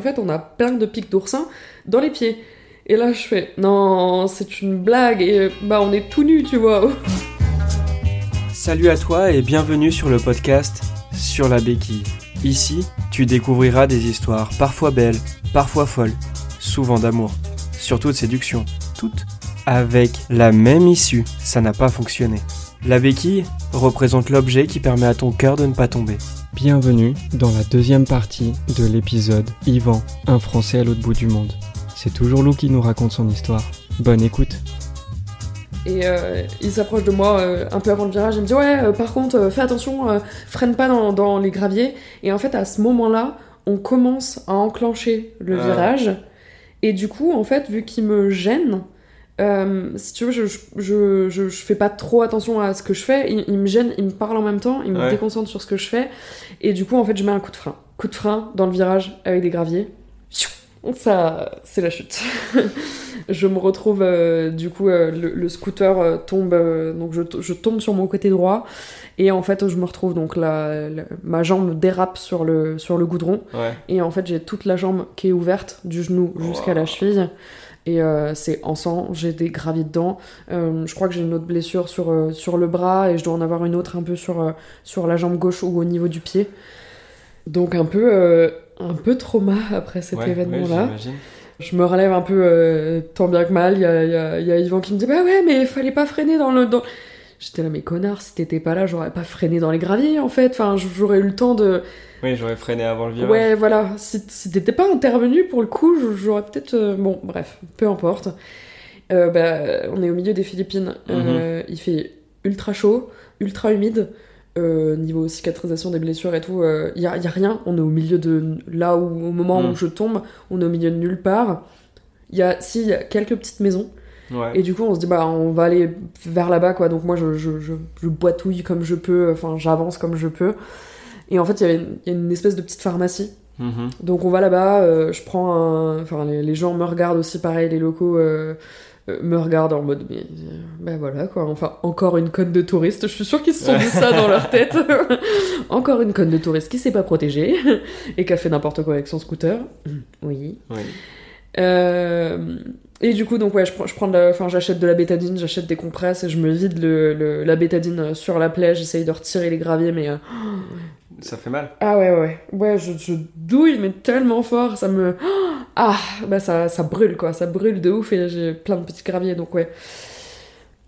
En fait, on a plein de pics d'oursin dans les pieds. Et là, je fais non, c'est une blague et bah on est tout nus, tu vois. Salut à toi et bienvenue sur le podcast Sur la béquille. Ici, tu découvriras des histoires parfois belles, parfois folles, souvent d'amour, surtout de séduction, toutes avec la même issue. Ça n'a pas fonctionné. La béquille représente l'objet qui permet à ton cœur de ne pas tomber. Bienvenue dans la deuxième partie de l'épisode Yvan, un Français à l'autre bout du monde. C'est toujours Lou qui nous raconte son histoire. Bonne écoute. Et euh, il s'approche de moi euh, un peu avant le virage. Il me dit Ouais, euh, par contre, euh, fais attention, euh, freine pas dans, dans les graviers. Et en fait, à ce moment-là, on commence à enclencher le Ah. virage. Et du coup, en fait, vu qu'il me gêne, euh, si tu veux, je, je, je, je- fais pas trop attention à ce que je fais. Il, il me gêne, il me parle en même temps, il me Ouais. déconcentre sur ce que je fais. Et du coup, en fait, je mets un coup de frein. Coup de frein dans le virage avec des graviers. Ça, c'est la chute. je me retrouve, euh, du coup, euh, le, le scooter tombe, donc je, je tombe sur mon côté droit. Et en fait, je me retrouve, donc la, la- ma jambe dérape sur le, sur le goudron. Ouais. Et en fait, j'ai toute la jambe qui est ouverte, du genou jusqu'à la cheville. Et euh, c'est en sang, j'ai des graviers dedans. Euh, je crois que j'ai une autre blessure sur, euh, sur le bras et je dois en avoir une autre un peu sur, sur la jambe gauche ou au niveau du pied. Donc un peu, un peu trauma après cet Ouais, événement-là. je me relève un peu tant bien que mal. Il y a, il y a- il y a Yvan qui me dit Bah ouais, mais fallait pas freiner dans le. Dans... J'étais là, mais connard, si t'étais pas là, j'aurais pas freiné dans les graviers en fait. Enfin, j'aurais eu le temps de. Oui, j'aurais freiné avant le virage. Ouais, voilà. Si, si t'étais pas intervenu pour le coup, j'aurais peut-être. euh, Bon, bref, peu importe. Euh, bah, on est au milieu des Philippines. Euh, il fait ultra chaud, ultra humide. Euh, niveau cicatrisation des blessures et tout, il y, a, rien. On est au milieu de. Là où, au moment Mhm. où je tombe, on est au milieu de nulle part. Il y a, si, y a quelques petites maisons. Ouais. Et du coup, on se dit, bah, on va aller vers là-bas, quoi. Donc, moi, je, je, je, je boitouille comme je peux, enfin, j'avance comme je peux. Et en fait, il y avait une, y a une espèce de petite pharmacie. Mhm. Donc, on va là-bas, euh, je prends un. Enfin, les, les gens me regardent aussi, pareil, les locaux euh, euh, me regardent en mode, mais. bah voilà, quoi. Enfin, encore une conne de touriste. Je suis sûre qu'ils se sont dit ça dans leur tête. encore une conne de touriste qui s'est pas protégée et qui a fait n'importe quoi avec son scooter. Oui. Oui. Euh, et du coup, donc ouais, je prends, je prends de la- enfin, j'achète de la bétadine, j'achète des compresses et je me vide le, le- la bétadine sur la plaie. J'essaye de retirer les graviers, mais euh, Ça fait mal. ah ouais ouais ouais, je, je douille mais tellement fort, ça me ah bah ça, ça brûle quoi, ça brûle de ouf et j'ai plein de petits graviers donc ouais.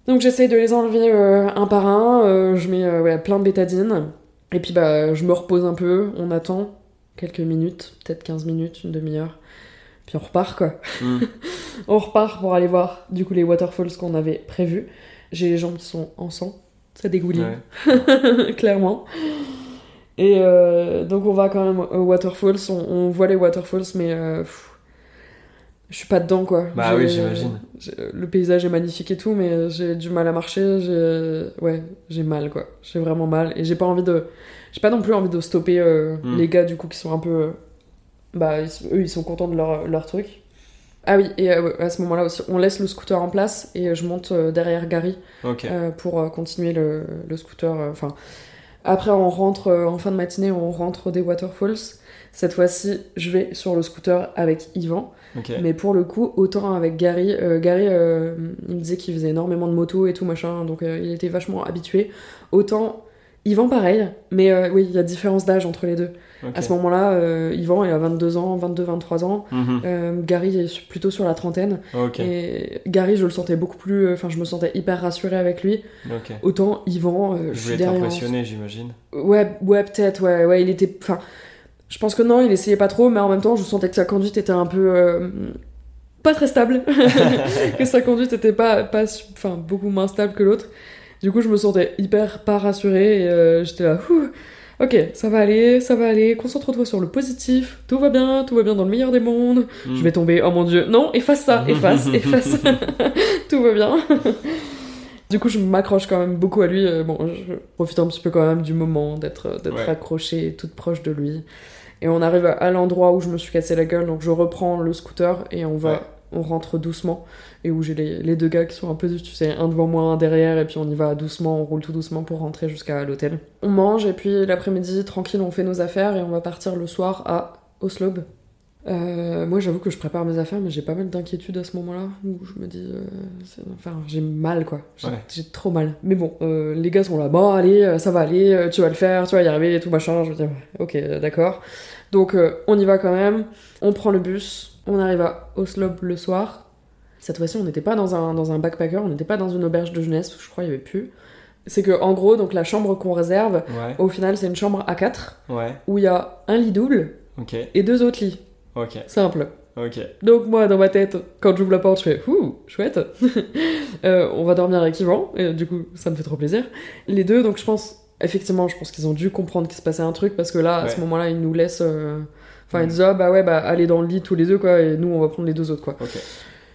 Donc j'essaye de les enlever euh, un par un, euh, je mets ouais, plein de bétadine et puis bah je me repose un peu, on attend quelques minutes, peut-être 15 minutes, une demi-heure, puis on repart quoi. Mm. On repart pour aller voir du coup les waterfalls qu'on avait prévus. J'ai les jambes qui sont en sang, ça dégouline Ouais. clairement. Et euh, donc on va quand même aux waterfalls, on, on voit les waterfalls, mais euh, pff, je suis pas dedans quoi. Bah oui, j'imagine. Le paysage est magnifique et tout, mais j'ai du mal à marcher. J'ai ouais, j'ai mal quoi. J'ai vraiment mal et j'ai pas envie de, j'ai pas non plus envie de stopper euh, Mm. les gars du coup qui sont un peu, bah ils eux ils sont contents de leur leur truc. Ah oui, et euh, à ce moment-là aussi, on laisse le scooter en place et je monte euh, derrière Gary euh, pour euh, continuer le, le scooter. euh, Enfin, après, on rentre euh, en fin de matinée, on rentre des waterfalls. Cette fois-ci, je vais sur le scooter avec Yvan. Mais pour le coup, autant avec Gary. euh, Gary, euh, il me disait qu'il faisait énormément de moto et tout machin, donc euh, il était vachement habitué. Autant Yvan, pareil. Mais euh, oui, il y a différence d'âge entre les deux. À ce moment-là, euh, Yvan, il a 22 ans, 22-23 ans. Mhm. Euh, Gary est plutôt sur la trentaine. Et Gary, je le sentais beaucoup plus. euh, Enfin, je me sentais hyper rassurée avec lui. Autant Yvan, je voulais derrière. t'impressionner, j'imagine. Ouais, ouais, peut-être, ouais, ouais, il était. Enfin, je pense que non, il essayait pas trop, mais en même temps, je sentais que sa conduite était un peu. pas très stable. que sa conduite était pas, pas enfin, beaucoup moins stable que l'autre. Du coup, je me sentais hyper pas rassurée et euh, j'étais là, Ouh, ok, ça va aller, ça va aller, concentre-toi sur le positif, tout va bien, tout va bien dans le meilleur des mondes. Mm. Je vais tomber, oh mon dieu, non, efface ça, efface, efface, tout va bien. Du coup, je m'accroche quand même beaucoup à lui. euh, Bon, je profite un petit peu quand même du moment d'être d'être Ouais. accrochée toute proche de lui. Et on arrive à l'endroit où je me suis cassé la gueule, donc je reprends le scooter et on va, Ouais. on rentre doucement. Et où j'ai les, les deux gars qui sont un peu, tu sais, un devant moi, un derrière, et puis on y va doucement, on roule tout doucement pour rentrer jusqu'à l'hôtel. On mange et puis l'après-midi, tranquille, on fait nos affaires et on va partir le soir à Oslo. Euh, moi, j'avoue que je prépare mes affaires, mais j'ai pas mal d'inquiétudes à ce moment-là où je me dis, euh, enfin, j'ai mal quoi. J'ai Ouais. trop mal. Mais bon, euh, les gars sont là, bon, allez, ça va aller, tu vas le faire, tu vas y arriver et tout machin. Je me dis, ok, d'accord. Donc, on y va quand même. On prend le bus, on arrive à Oslo le soir. Cette fois-ci, on n'était pas dans un, dans un backpacker, on n'était pas dans une auberge de jeunesse, je crois, il y avait plus. C'est que, en gros, donc la chambre qu'on réserve, Ouais, au final, c'est une chambre à 4 ouais, où il y a un lit double et deux autres lits. ok, Simple. Donc moi, dans ma tête, quand j'ouvre la porte, je fais « Ouh, chouette Euh, On va dormir avec Yvan, et du coup, ça me fait trop plaisir. » Les deux, donc je pense, effectivement, je pense qu'ils ont dû comprendre qu'il se passait un truc, parce que là, à ce moment-là, ils nous laissent... euh, Enfin, ils Mm. disent « Ah bah ouais, bah allez dans le lit tous les deux, quoi, et nous, on va prendre les deux autres, quoi. Ok. »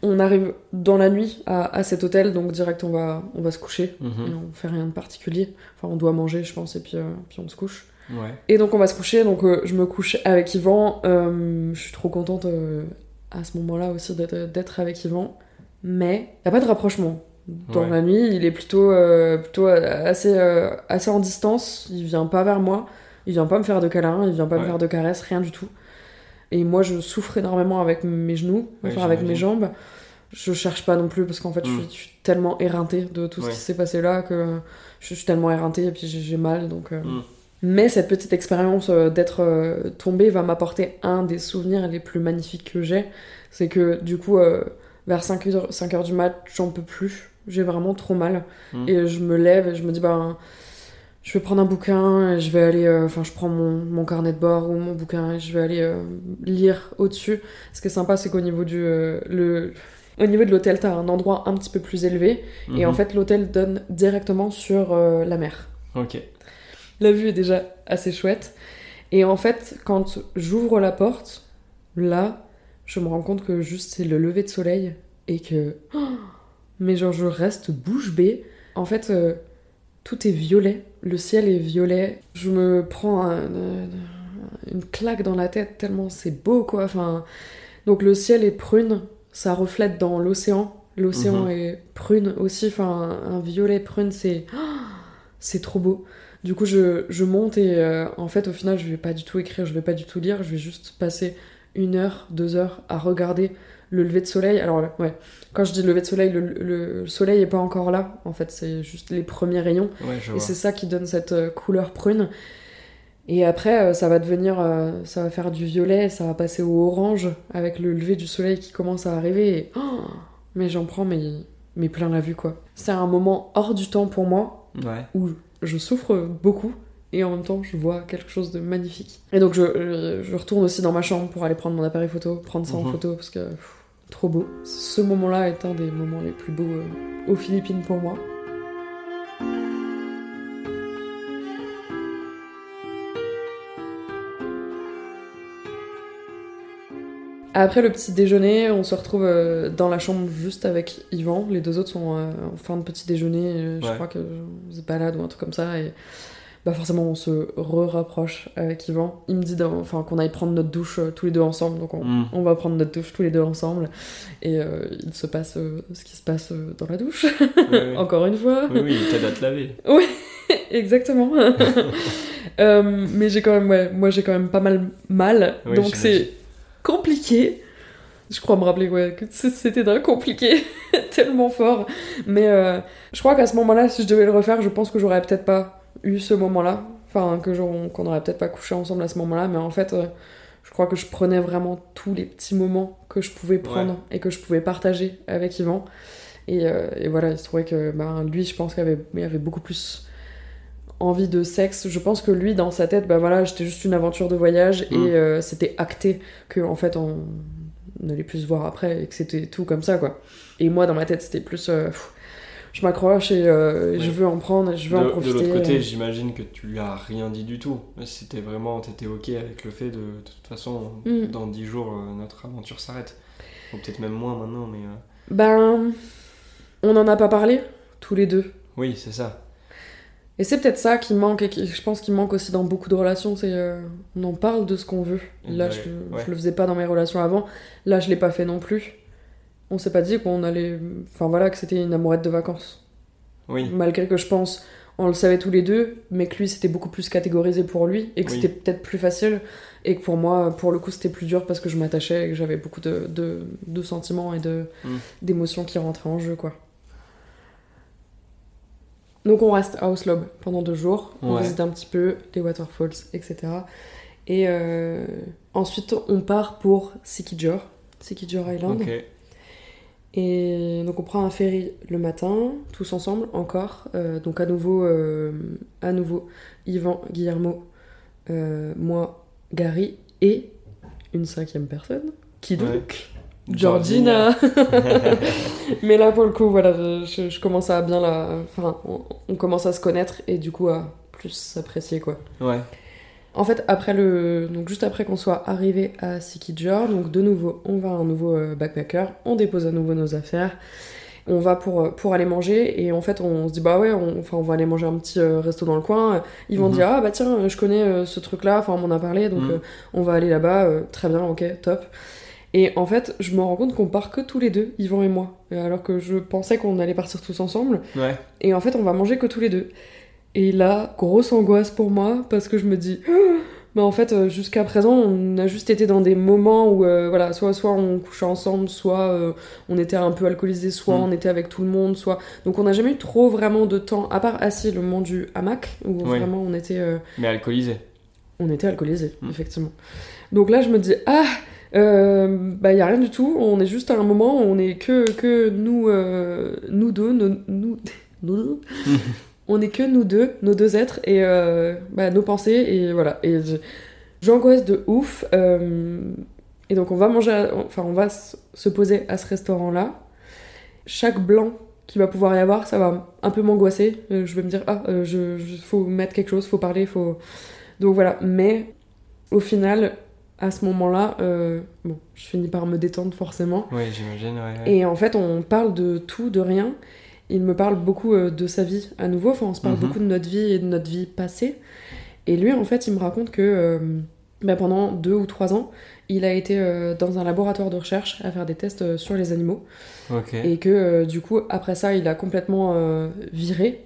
On arrive dans la nuit à, à cet hôtel, donc direct, on va, on va se coucher. Mhm. Et on fait rien de particulier. Enfin, on doit manger, je pense, et puis, euh, puis on se couche. Ouais. Et donc on va se coucher, donc euh, je me couche avec Yvan. Euh, je suis trop contente à ce moment-là aussi d'être avec Yvan. Mais il n'y a pas de rapprochement. Dans Ouais. la nuit, il est plutôt, plutôt assez, assez en distance. Il vient pas vers moi. Il vient pas me faire de câlins, il vient pas me faire de caresses, rien du tout. Et moi, je souffre énormément avec mes genoux, enfin avec mes jambes. Je cherche pas non plus parce qu'en fait, je, Mm. suis, je suis tellement éreintée de tout ce qui s'est passé là que je suis tellement éreintée et puis j'ai mal. Donc, euh, Mm. mais cette petite expérience euh, d'être euh, tombée va m'apporter un des souvenirs les plus magnifiques que j'ai. C'est que du coup, euh, vers 5h, 5 heures du mat, j'en peux plus. J'ai vraiment trop mal. Mm. Et je me lève et je me dis, ben, je vais prendre un bouquin et je vais aller. euh, Enfin, je prends mon, mon carnet de bord ou mon bouquin et je vais aller euh, lire au-dessus. Ce qui est sympa, c'est qu'au niveau du. euh, le... Au niveau de l'hôtel, t'as un endroit un petit peu plus élevé. Et en Mhm. fait, l'hôtel donne directement sur la mer. Ok. La vue est déjà assez chouette. Et en fait, quand j'ouvre la porte, là, je me rends compte que juste c'est le lever de soleil et que. Oh mais genre, je reste bouche bée. En fait, tout est violet. Le ciel est violet. Je me prends un- une claque dans la tête tellement c'est beau, quoi. Enfin, donc le ciel est prune. Ça reflète dans l'océan. L'océan Mhm. est prune aussi. Enfin, un, un violet prune, c'est. Oh c'est trop beau. Du coup, je, je monte et euh, en fait, au final, je vais pas du tout écrire, je vais pas du tout lire, je vais juste passer une heure, deux heures à regarder le lever de soleil. Alors, ouais, quand je dis lever de soleil, le, le soleil est pas encore là. En fait, c'est juste les premiers rayons. Ouais, Et c'est ça qui donne cette euh, couleur prune. Et après, euh, ça va devenir, euh, ça va faire du violet, ça va passer au orange avec le lever du soleil qui commence à arriver. Et, oh, mais j'en prends mais, mais plein la vue quoi. C'est un moment hors du temps pour moi Ouais. où je souffre beaucoup et en même temps je vois quelque chose de magnifique. Et donc je, je retourne aussi dans ma chambre pour aller prendre mon appareil photo, prendre ça en Mhm. photo parce que pff, trop beau. Ce moment-là est un des moments les plus beaux euh, aux Philippines pour moi. Après le petit déjeuner, on se retrouve euh, dans la chambre juste avec Yvan. Les deux autres sont euh, en fin de petit déjeuner. Je Ouais. crois que se balade ou un truc comme ça. Et bah forcément, on se re-rapproche avec Yvan. Il me dit enfin, qu'on aille prendre notre douche euh, tous les deux ensemble. Donc on, Mm. on va prendre notre douche tous les deux ensemble. Et euh, il se passe euh, ce qui se passe euh, dans la douche. Encore une fois. Oui, oui, il t'aide à te laver. Exactement. Euh, mais j'ai quand même, ouais, moi j'ai quand même pas mal mal, Oui, donc c'est compliqué. Je crois me rappeler ouais, que c'était d'un compliqué tellement fort. Mais euh, je crois qu'à ce moment-là, si je devais le refaire, je pense que j'aurais peut-être pas eu ce moment-là. Enfin, que qu'on aurait peut-être pas couché ensemble à ce moment-là. Mais en fait, euh, je crois que je prenais vraiment tous les petits moments que je pouvais prendre et que je pouvais partager avec Yvan. Et, euh, et voilà, il se trouvait que ben, lui, je pense qu'il avait, il avait beaucoup plus envie de sexe. Je pense que lui, dans sa tête, bah voilà, j'étais juste une aventure de voyage Mm. et euh, c'était acté que en fait on n'allait plus se voir après et que c'était tout comme ça quoi. Et moi, dans ma tête, c'était plus, euh, pff, je m'accroche et euh, Ouais. je veux en prendre, et je veux de, en de profiter. l'autre côté, euh. j'imagine que tu lui as rien dit du tout. C'était vraiment, t'étais ok avec le fait de, de toute façon, Mm. dans 10 jours, euh, notre aventure s'arrête. Ou peut-être même moins maintenant, mais euh, Ben, on n'en a pas parlé tous les deux. oui, c'est ça. Et c'est peut-être ça qui manque, et qui, je pense qu'il manque aussi dans beaucoup de relations, c'est euh, on en parle de ce qu'on veut. Là, Ouais, je, ouais. je le faisais pas dans mes relations avant. Là, je l'ai pas fait non plus. On s'est pas dit qu'on allait, enfin voilà, que c'était une amourette de vacances. Oui, Malgré que je pense, on le savait tous les deux, mais que lui c'était beaucoup plus catégorisé pour lui et que Oui. c'était peut-être plus facile. Et que pour moi, pour le coup, c'était plus dur parce que je m'attachais et que j'avais beaucoup de, de, de sentiments et de, Mm. d'émotions qui rentraient en jeu, quoi. Donc on reste à Oslo pendant deux jours, on visite un petit peu les waterfalls, etc. Et euh, ensuite on part pour Sikijor, Sikijor Island. Et donc on prend un ferry le matin, tous ensemble encore. Euh, donc à nouveau, euh, à nouveau, Yvan, Guillermo, euh, moi, Gary et une cinquième personne. Qui donc Ouais. Georgina. Mais là pour le coup, voilà, je commence à bien la, enfin, on, on commence à se connaître et du coup à plus s'apprécier quoi. Ouais. En fait, après le, donc juste après qu'on soit arrivé à Sikijor, donc de nouveau, on va à un nouveau euh, backpacker, on dépose à nouveau nos affaires, on va pour, euh, pour aller manger et en fait on se dit bah ouais, on, enfin on va aller manger un petit euh, resto dans le coin. Ils vont Mhm. dire ah bah tiens, je connais ce truc là, enfin on m'en a parlé donc Mhm. euh, on va aller là-bas, euh, très bien, ok, top. Et en fait, je me rends compte qu'on part que tous les deux, Yvan et moi, alors que je pensais qu'on allait partir tous ensemble. Ouais. Et en fait, on va manger que tous les deux. Et là, grosse angoisse pour moi, parce que je me dis, Ah mais en fait, euh, jusqu'à présent, on a juste été dans des moments où, euh, voilà, soit, soit on couchait ensemble, soit euh, on était un peu alcoolisés, soit Mm. on était avec tout le monde, soit. Donc on n'a jamais eu trop vraiment de temps, à part assis le moment du hamac, où Oui. vraiment on était, euh, Mais alcoolisé. on était alcoolisés, Mm. effectivement. Donc là, je me dis, ah, euh, bah, y a rien du tout, on est juste à un moment où on est que, que nous, euh, nous deux, nous, nous deux, on est que nous deux, nos deux êtres, et euh, bah, nos pensées, et voilà. Et j'angoisse de ouf. euh, et donc, on va manger, à- enfin, on va se poser à ce restaurant-là. Chaque blanc qu'il va pouvoir y avoir, ça va un peu m'angoisser. Euh, je vais me dire, ah, je, je- faut mettre quelque chose, faut parler, faut. Donc voilà. Mais au final, à ce moment-là, euh, bon, je finis par me détendre forcément. Oui, j'imagine, ouais. ouais. Et en fait, on parle de tout, de rien. Il me parle beaucoup euh, de sa vie à nouveau. Enfin, on se parle Mhm. beaucoup de notre vie et de notre vie passée. Et lui, en fait, il me raconte que euh, bah, pendant deux ou trois ans, il a été euh, dans un laboratoire de recherche à faire des tests euh, sur les animaux. Et que du coup, après ça, il a complètement viré.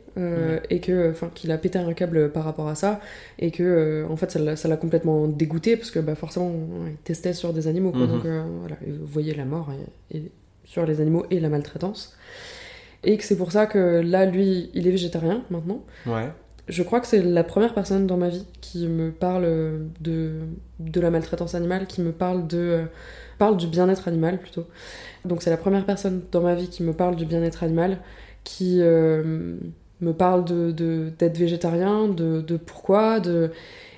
Et que, enfin, qu'il a pété un câble par rapport à ça, et que, en fait, ça l'a complètement dégoûté parce que, bah, forcément, il testait sur des animaux, quoi. Mhm. Donc, voilà, vous voyez la mort et, et sur les animaux et la maltraitance. Et que c'est pour ça que là, lui, il est végétarien maintenant. Ouais. Je crois que c'est la première personne dans ma vie qui me parle de, de la maltraitance animale, qui me parle de euh, parle du bien-être animal plutôt. Donc c'est la première personne dans ma vie qui me parle du bien-être animal, qui euh, me parle de de- d'être végétarien, de, de pourquoi, de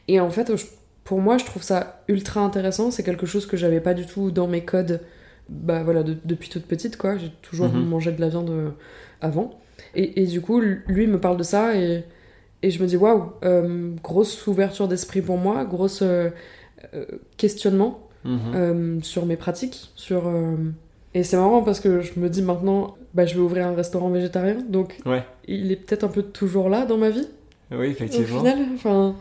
et en fait je- pour moi je trouve ça ultra intéressant. C'est quelque chose que j'avais pas du tout dans mes codes. Bah voilà de- depuis toute petite quoi. J'ai toujours Mhm. mangé de la viande euh, avant. Et, et du coup lui me parle de ça et et je me dis, waouh, euh, grosse ouverture d'esprit pour moi, grosse euh, questionnement Mhm. sur mes pratiques. Sur, Et c'est marrant parce que je me dis maintenant, bah, je vais ouvrir un restaurant végétarien, donc Ouais. il est peut-être un peu toujours là dans ma vie, Oui, au effectivement. final. Enfin,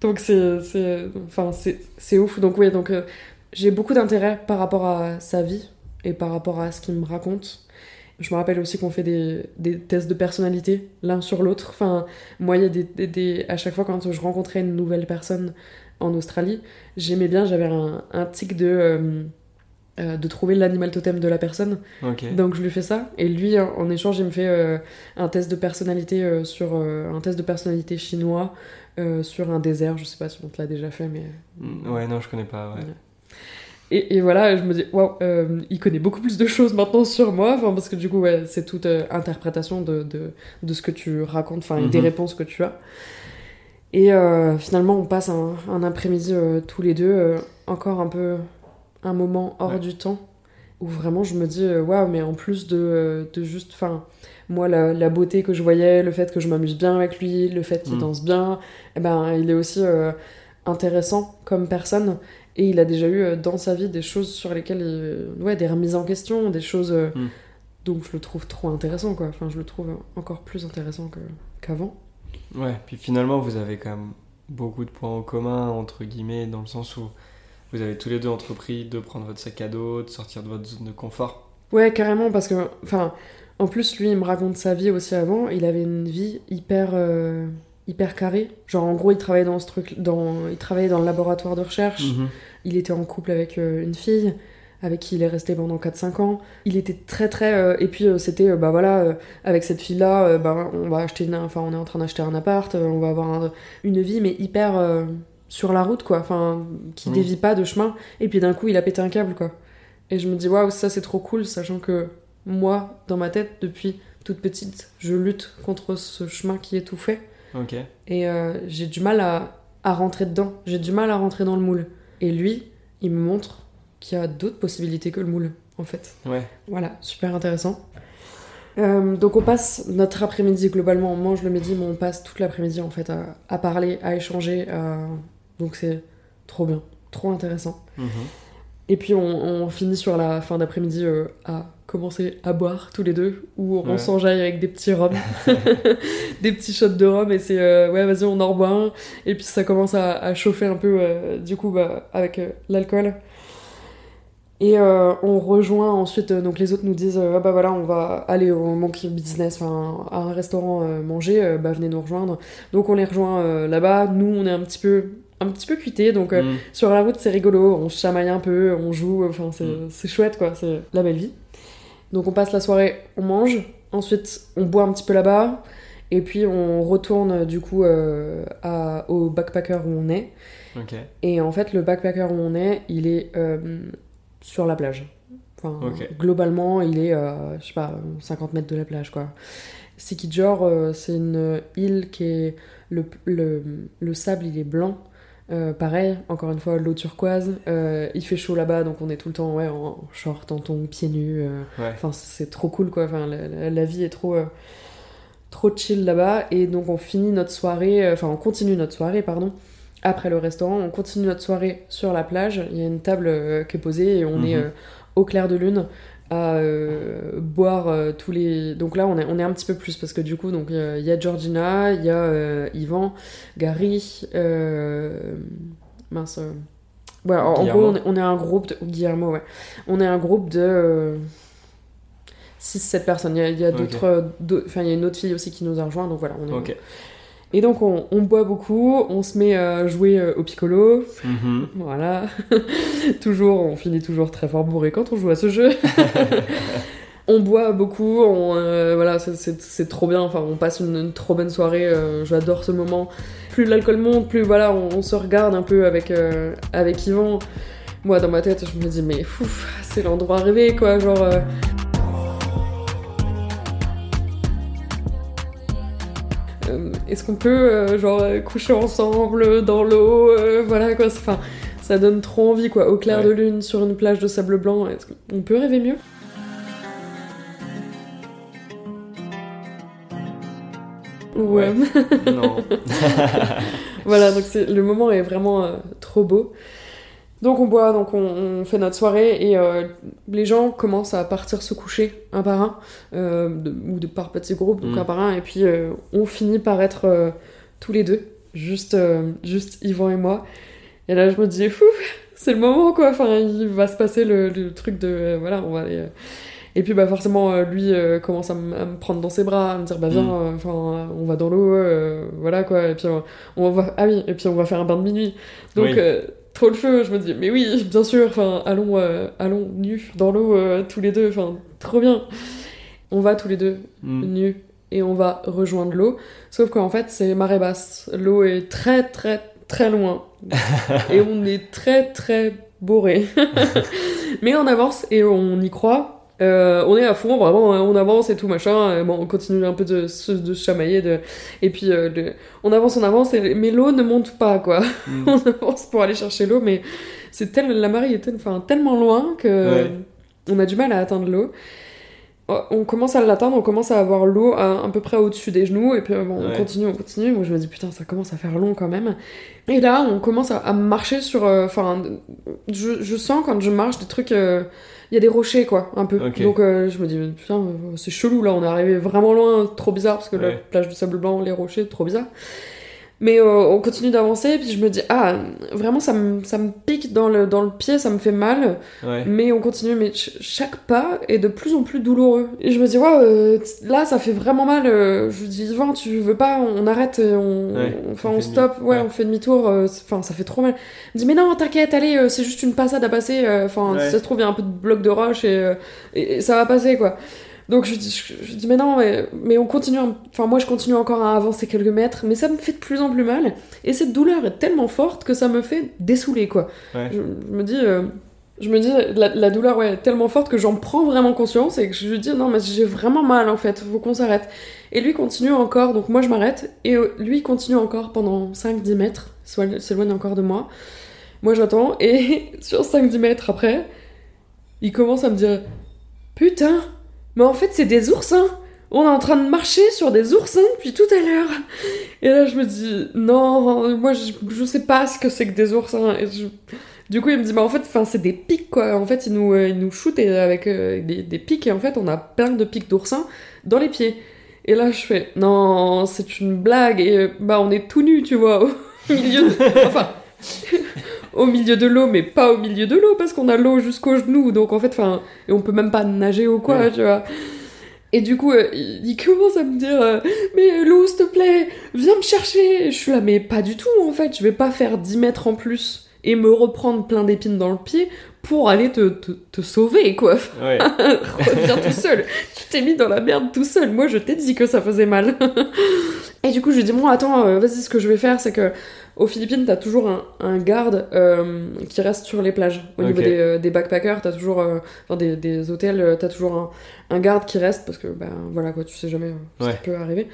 donc c'est c'est- enfin, c'est c'est ouf. Donc oui, donc, euh, j'ai beaucoup d'intérêt par rapport à sa vie et par rapport à ce qu'il me raconte. Je me rappelle aussi qu'on fait des, des tests de personnalité l'un sur l'autre. Enfin, moi, il y a des, des- des- à chaque fois quand je rencontrais une nouvelle personne en Australie, j'aimais bien, j'avais un, un tic de, euh, euh, de trouver l'animal totem de la personne. Donc je lui fais ça. Et lui, en, en échange, il me fait euh, un test de personnalité euh, sur un test de personnalité chinois sur un désert. Je sais pas si on te l'a déjà fait, mais. Mm, Ouais, non, je connais pas, ouais. Et, et voilà, je me dis, waouh, euh, il connaît beaucoup plus de choses maintenant sur moi, parce que du coup, ouais, c'est toute euh, interprétation de, de, de ce que tu racontes, enfin, des Mhm. réponses que tu as. Et euh, finalement, on passe un, un après-midi euh, tous les deux, encore un peu un moment hors Ouais. du temps, où vraiment je me dis, waouh, mais en plus de, de juste, enfin, moi, la, la beauté que je voyais, le fait que je m'amuse bien avec lui, le fait qu'il Mhm. danse bien, eh ben, il est aussi intéressant comme personne. Et il a déjà eu euh, dans sa vie des choses sur lesquelles, il- ouais, des remises en question, des choses. euh, Mm. Donc je le trouve trop intéressant, quoi. Enfin, je le trouve encore plus intéressant qu'avant. Ouais, puis finalement, vous avez quand même beaucoup de points en commun, entre guillemets, dans le sens où vous avez tous les deux entrepris de prendre votre sac à dos, de sortir de votre zone de confort. Ouais, carrément, parce que, enfin, en plus, lui, il me raconte sa vie aussi avant. Il avait une vie hyper. euh, hyper carré. Genre, en gros, il travaillait dans ce truc, dans, il travaillait dans le laboratoire de recherche. Mhm. Il était en couple avec euh, une fille avec qui il est resté pendant 4-5 ans. Il était très très... euh, et puis euh, c'était, euh, bah voilà, avec cette fille-là, bah, on va acheter une... Enfin, on est en train d'acheter un appart, on va avoir un- une vie, mais hyper sur la route, quoi. Enfin, qui Mhm. dévie pas de chemin. Et puis d'un coup, il a pété un câble, quoi. Et je me dis, waouh, ça c'est trop cool, sachant que moi, dans ma tête, depuis toute petite, je lutte contre ce chemin qui est tout fait. Et euh, j'ai du mal à, à rentrer dedans. J'ai du mal à rentrer dans le moule. Et lui, il me montre qu'il y a d'autres possibilités que le moule, en fait. Ouais. Voilà, super intéressant. Euh, donc on passe notre après-midi, globalement, on mange le midi, mais on passe toute l'après-midi, en fait, à, à parler, à échanger. à- Donc c'est trop bien, trop intéressant. Mhm. Et puis on, on finit sur la fin d'après-midi euh, à commencer à boire tous les deux, où on Ouais. s'enjaille avec des petits rhums, des petits shots de rhum, et c'est euh, ouais, vas-y, on en reboit un. Et puis ça commence à, à chauffer un peu, euh, du coup, bah, avec euh, l'alcool. Et on rejoint ensuite, donc les autres nous disent, ah bah voilà, on va aller au Monkey Business, enfin, à un restaurant manger, bah venez nous rejoindre. Donc on les rejoint là-bas, nous on est un petit peu, un petit peu cuités, donc euh, Mhm. sur la route, c'est rigolo, on se chamaille un peu, on joue, enfin c'est Mm. c'est chouette quoi, c'est la belle vie. Donc on passe la soirée, on mange, ensuite on boit un petit peu là-bas, et puis on retourne du coup euh, à- au backpacker où on est. Et en fait, le backpacker où on est, il est euh, sur la plage. Enfin, globalement, il est, euh, je sais pas, 50 mètres de la plage quoi. Sikijor, euh, c'est une île qui est. Le, le, le sable, il est blanc. Euh, pareil, encore une fois, l'eau turquoise. Euh, il fait chaud là-bas, donc on est tout le temps ouais, en short, en tongs, pieds nus. euh. Ouais. Enfin, c'est trop cool, quoi. Enfin, la, la- la vie est trop, trop chill là-bas. Et donc, on finit notre soirée, enfin, on continue notre soirée, pardon. Après le restaurant, on continue notre soirée sur la plage. Il y a une table qui est posée et on Mhm. est euh, au clair de lune à euh, boire euh, tous les. Donc là, on est, on est un petit peu plus parce que du coup, donc euh, il y a Georgina, il y a Yvan, Gary, mince. Voilà, en- gros, on est, on est un groupe de. Guillermo, ouais. On est un groupe de. 6-7 personnes. Il y a, d'autres. d'au- Enfin, il y a une autre fille aussi qui nous a rejoint, donc voilà. On est. Et donc, on, on boit beaucoup, on se met à jouer euh, au piccolo. Mhm. Voilà. toujours, on finit toujours très fort bourré quand on joue à ce jeu. on boit beaucoup, on, euh, voilà, c'est- trop bien. Enfin, on passe une, une trop bonne soirée. euh, J'adore ce moment. Plus l'alcool monte, plus voilà, on, on se regarde un peu avec euh, avec Yvan. Moi, dans ma tête, je me dis mais c'est l'endroit rêvé, quoi. Genre. Est-ce qu'on peut euh, genre euh, coucher ensemble dans l'eau, euh, voilà quoi. Enfin, ça donne trop envie quoi. Au clair Ouais. de lune sur une plage de sable blanc, est-ce qu'on peut rêver mieux? Ouais. non. voilà, donc c'est le moment est vraiment euh, trop beau. Donc on boit, donc on, on fait notre soirée et euh, les gens commencent à partir se coucher un par un euh, de- ou de par petits groupes, donc Mm. un par un et puis euh, on finit par être tous les deux, juste juste Yvan et moi. Et là je me dis fou, c'est le moment quoi. Enfin il va se passer le, le truc de voilà on va aller. Et puis bah forcément lui euh, commence à, me prendre dans ses bras, à me dire bah viens, Mm. euh, on va dans l'eau, euh, voilà quoi. Et puis on, on va ah oui et puis on va faire un bain de minuit. Donc Oui. Trop le feu, je me dis mais oui bien sûr, enfin allons euh, allons nus dans l'eau euh, tous les deux, enfin trop bien. On va tous les deux Mm. nus et on va rejoindre l'eau. Sauf qu'en fait, c'est marée basse. L'eau est très, très, très loin. et on est très, très bourré. Mais on avance et on y croit. Euh, on est à fond, vraiment, on avance et tout machin. Et bon, on continue un peu de, se- de chamailler. De... Et puis, euh, on avance, on avance, et... mais l'eau ne monte pas, quoi. Mm. on avance pour aller chercher l'eau, mais c'est tel... la marée est enfin, tellement loin que Ouais. on a du mal à atteindre l'eau. Oh, On commence à l'atteindre, on commence à avoir l'eau à, à peu près au-dessus des genoux, et puis euh, bon, on Ouais. continue, on continue. Moi je me dis putain, ça commence à faire long quand même. Et là, on commence à, à marcher sur. euh, Enfin, je, je sens quand je marche des trucs. euh, Il y a des rochers quoi, un peu. Donc euh, je me dis putain, euh, c'est chelou là, on est arrivé vraiment loin, trop bizarre, parce que la plage du sable blanc, les rochers, trop bizarre. Mais euh, on continue d'avancer, puis je me dis, ah, vraiment, ça me, ça me pique dans le, dans le pied, ça me fait mal. Ouais. Mais on continue, mais ch- chaque pas est de plus en plus douloureux. Et je me dis, waouh, euh, là, ça fait vraiment mal. euh, je dis, Yvan, tu veux pas, on arrête, euh, on, Ouais, on- enfin, on on, demi- ouais, on fait demi-tour, euh, enfin, ça fait trop mal. Il me dit, mais non, t'inquiète, allez, euh, c'est juste une passade à passer, euh, enfin, si ça se trouve, il y a un peu de bloc de roche et, euh, et, et ça va passer, quoi. Donc je dis, je, je dis mais non, mais, mais on continue, enfin moi je continue encore à avancer quelques mètres, mais ça me fait de plus en plus mal, et cette douleur est tellement forte que ça me fait dessouler, quoi. Ouais. Je, je me dis, euh, je me dis, la, la douleur ouais, est tellement forte que j'en prends vraiment conscience, et que je lui dis, non mais j'ai vraiment mal en fait, faut qu'on s'arrête. Et lui continue encore, donc moi je m'arrête, et euh, lui continue encore pendant 5-10 mètres, s'éloigne encore de moi. Moi j'attends, et sur 5-10 mètres après, il commence à me dire, putain, mais en fait, c'est des oursins. On est en train de marcher sur des oursins depuis tout à l'heure. Et là, je me dis, non, moi, je, je sais pas ce que c'est que des oursins. Je- Du coup, il me dit, bah en fait, c'est des pics, quoi. En fait, ils nous, euh, ils nous shootent avec euh, des, des pics. Et en fait, on a plein de pics d'oursins dans les pieds. Et là, je fais, non, c'est une blague. Et euh, bah, on est tout nus, tu vois, au milieu de... Enfin, au milieu de l'eau, mais pas au milieu de l'eau, parce qu'on a l'eau jusqu'aux genoux. Donc, en fait, enfin, et on peut même pas nager ou quoi, Ouais. tu vois. Et du coup, euh, il, commence à me dire euh, Mais Lou, s'il te plaît, viens me chercher. Et je suis là, mais pas du tout, en fait. Je vais pas faire 10 mètres en plus et me reprendre plein d'épines dans le pied pour aller te, te, te sauver, quoi. Ouais. Reviens tout seul. Tu t'es mis dans la merde tout seul. Moi, je t'ai dit que ça faisait mal. et du coup, je lui dis Bon, attends, euh, vas-y, ce que je vais faire, c'est que. Aux Philippines, t'as toujours un, un garde euh, qui reste sur les plages. Au niveau des, euh, des backpackers, t'as toujours, euh, enfin des, des hôtels, euh, t'as toujours un, un garde qui reste parce que, ben voilà quoi, tu sais jamais euh, Ouais. ce qui peut arriver.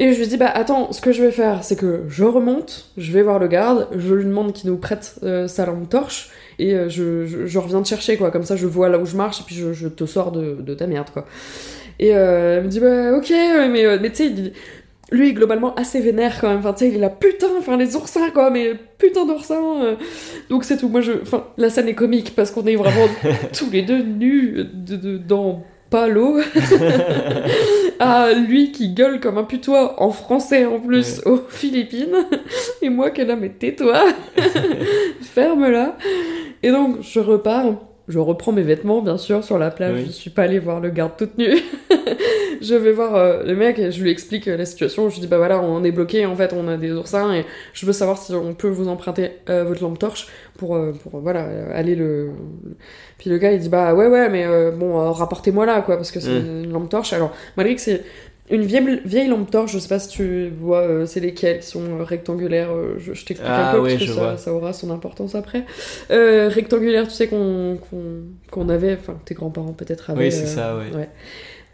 Et je lui dis, bah attends, ce que je vais faire, c'est que je remonte, je vais voir le garde, je lui demande qu'il nous prête euh, sa lampe torche, et euh, je, je, je reviens te chercher, quoi. Comme ça, je vois là où je marche, et puis je, je te sors de, de ta merde, quoi. Et euh, elle me dit, bah ok, mais, euh, mais tu sais, lui, globalement, assez vénère quand même. Enfin, tu sais, il est là, putain, enfin, les oursins, quoi, mais putain d'oursins. euh. Donc c'est tout. Moi, je. Enfin, la scène est comique parce qu'on est vraiment tous les deux nus de, de- dans pas l'eau. à lui qui gueule comme un putois en français en plus aux Philippines. Et moi qui est là, mais tais-toi, ferme-la. Et donc je repars. Je reprends mes vêtements, bien sûr, sur la plage. Oui. Je suis pas allée voir le garde toute nue. je vais voir euh, le mec et je lui explique euh, la situation. Je lui dis, bah voilà, on est bloqué, en fait, on a des oursins et je veux savoir si on peut vous emprunter euh, votre lampe torche pour, euh, pour voilà, aller le. Puis le gars, il dit, bah ouais, ouais, mais bon, rapportez-moi là, quoi, parce que c'est Mm. une lampe torche. Alors, malgré que c'est une vieille, vieille lampe torche, je sais pas si tu vois, euh, c'est lesquelles qui sont euh, rectangulaires, euh, je, je t'explique Ah un peu ouais, parce que ça, aura son importance après. Euh, rectangulaire, tu sais, qu'on qu'on qu'on avait, enfin, tes grands-parents peut-être avaient. Oui, c'est ça, ouais.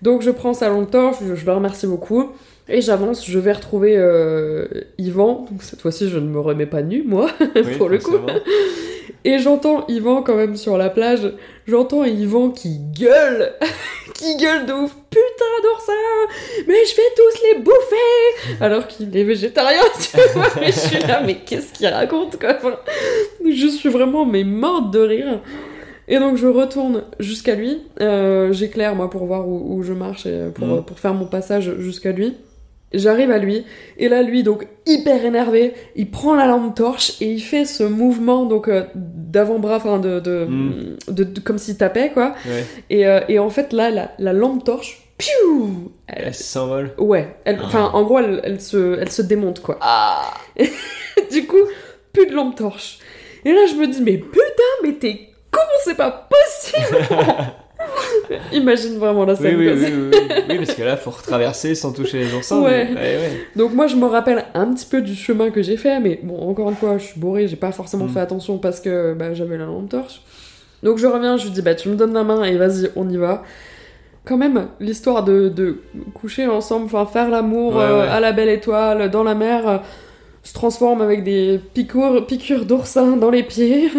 Donc je prends sa lampe torche, je, je remercie beaucoup. Et j'avance, je vais retrouver euh, Yvan. Donc cette fois-ci, je ne me remets pas nu, moi, Oui, pour le coup. Et j'entends Yvan quand même sur la plage. J'entends Yvan qui gueule, qui gueule de ouf. Putain d'oursin, mais je vais tous les bouffer. Alors qu'il est végétarien, tu vois. Mais je suis là, mais qu'est-ce qu'il raconte quoi Enfin, Je suis vraiment mais morte de rire. Et donc je retourne jusqu'à lui. Euh, J'éclaire moi pour voir où, où je marche et pour, Mhm. pour faire mon passage jusqu'à lui. J'arrive à lui, et là, lui, donc, hyper énervé, il prend la lampe torche et il fait ce mouvement, donc, euh, d'avant-bras, enfin, de, de, Mm. de- de- comme s'il tapait, quoi. Ouais. Et, euh, et en fait, là, la, la lampe torche, piou elle- Elle s'envole. Ouais, elle- enfin, en gros, elle, elle se, elle se démonte, quoi. Ah du coup, plus de lampe torche. Et là, je me dis, mais putain, mais t'es con, c'est pas possible Imagine vraiment la scène. oui, quoi. oui, oui, oui. Oui, parce que là, faut retraverser sans toucher les oursins. Ouais. mais- ouais, ouais. Donc moi je me rappelle un petit peu du chemin que j'ai fait, mais bon encore une fois je suis bourrée, j'ai pas forcément Mm. fait attention parce que bah, j'avais la lampe torche. Donc je reviens, je lui dis bah tu me donnes la main et vas-y on y va. Quand même l'histoire de, de coucher ensemble, enfin faire l'amour euh, à la belle étoile dans la mer se transforme avec des piqûres, piqûres d'oursin dans les pieds.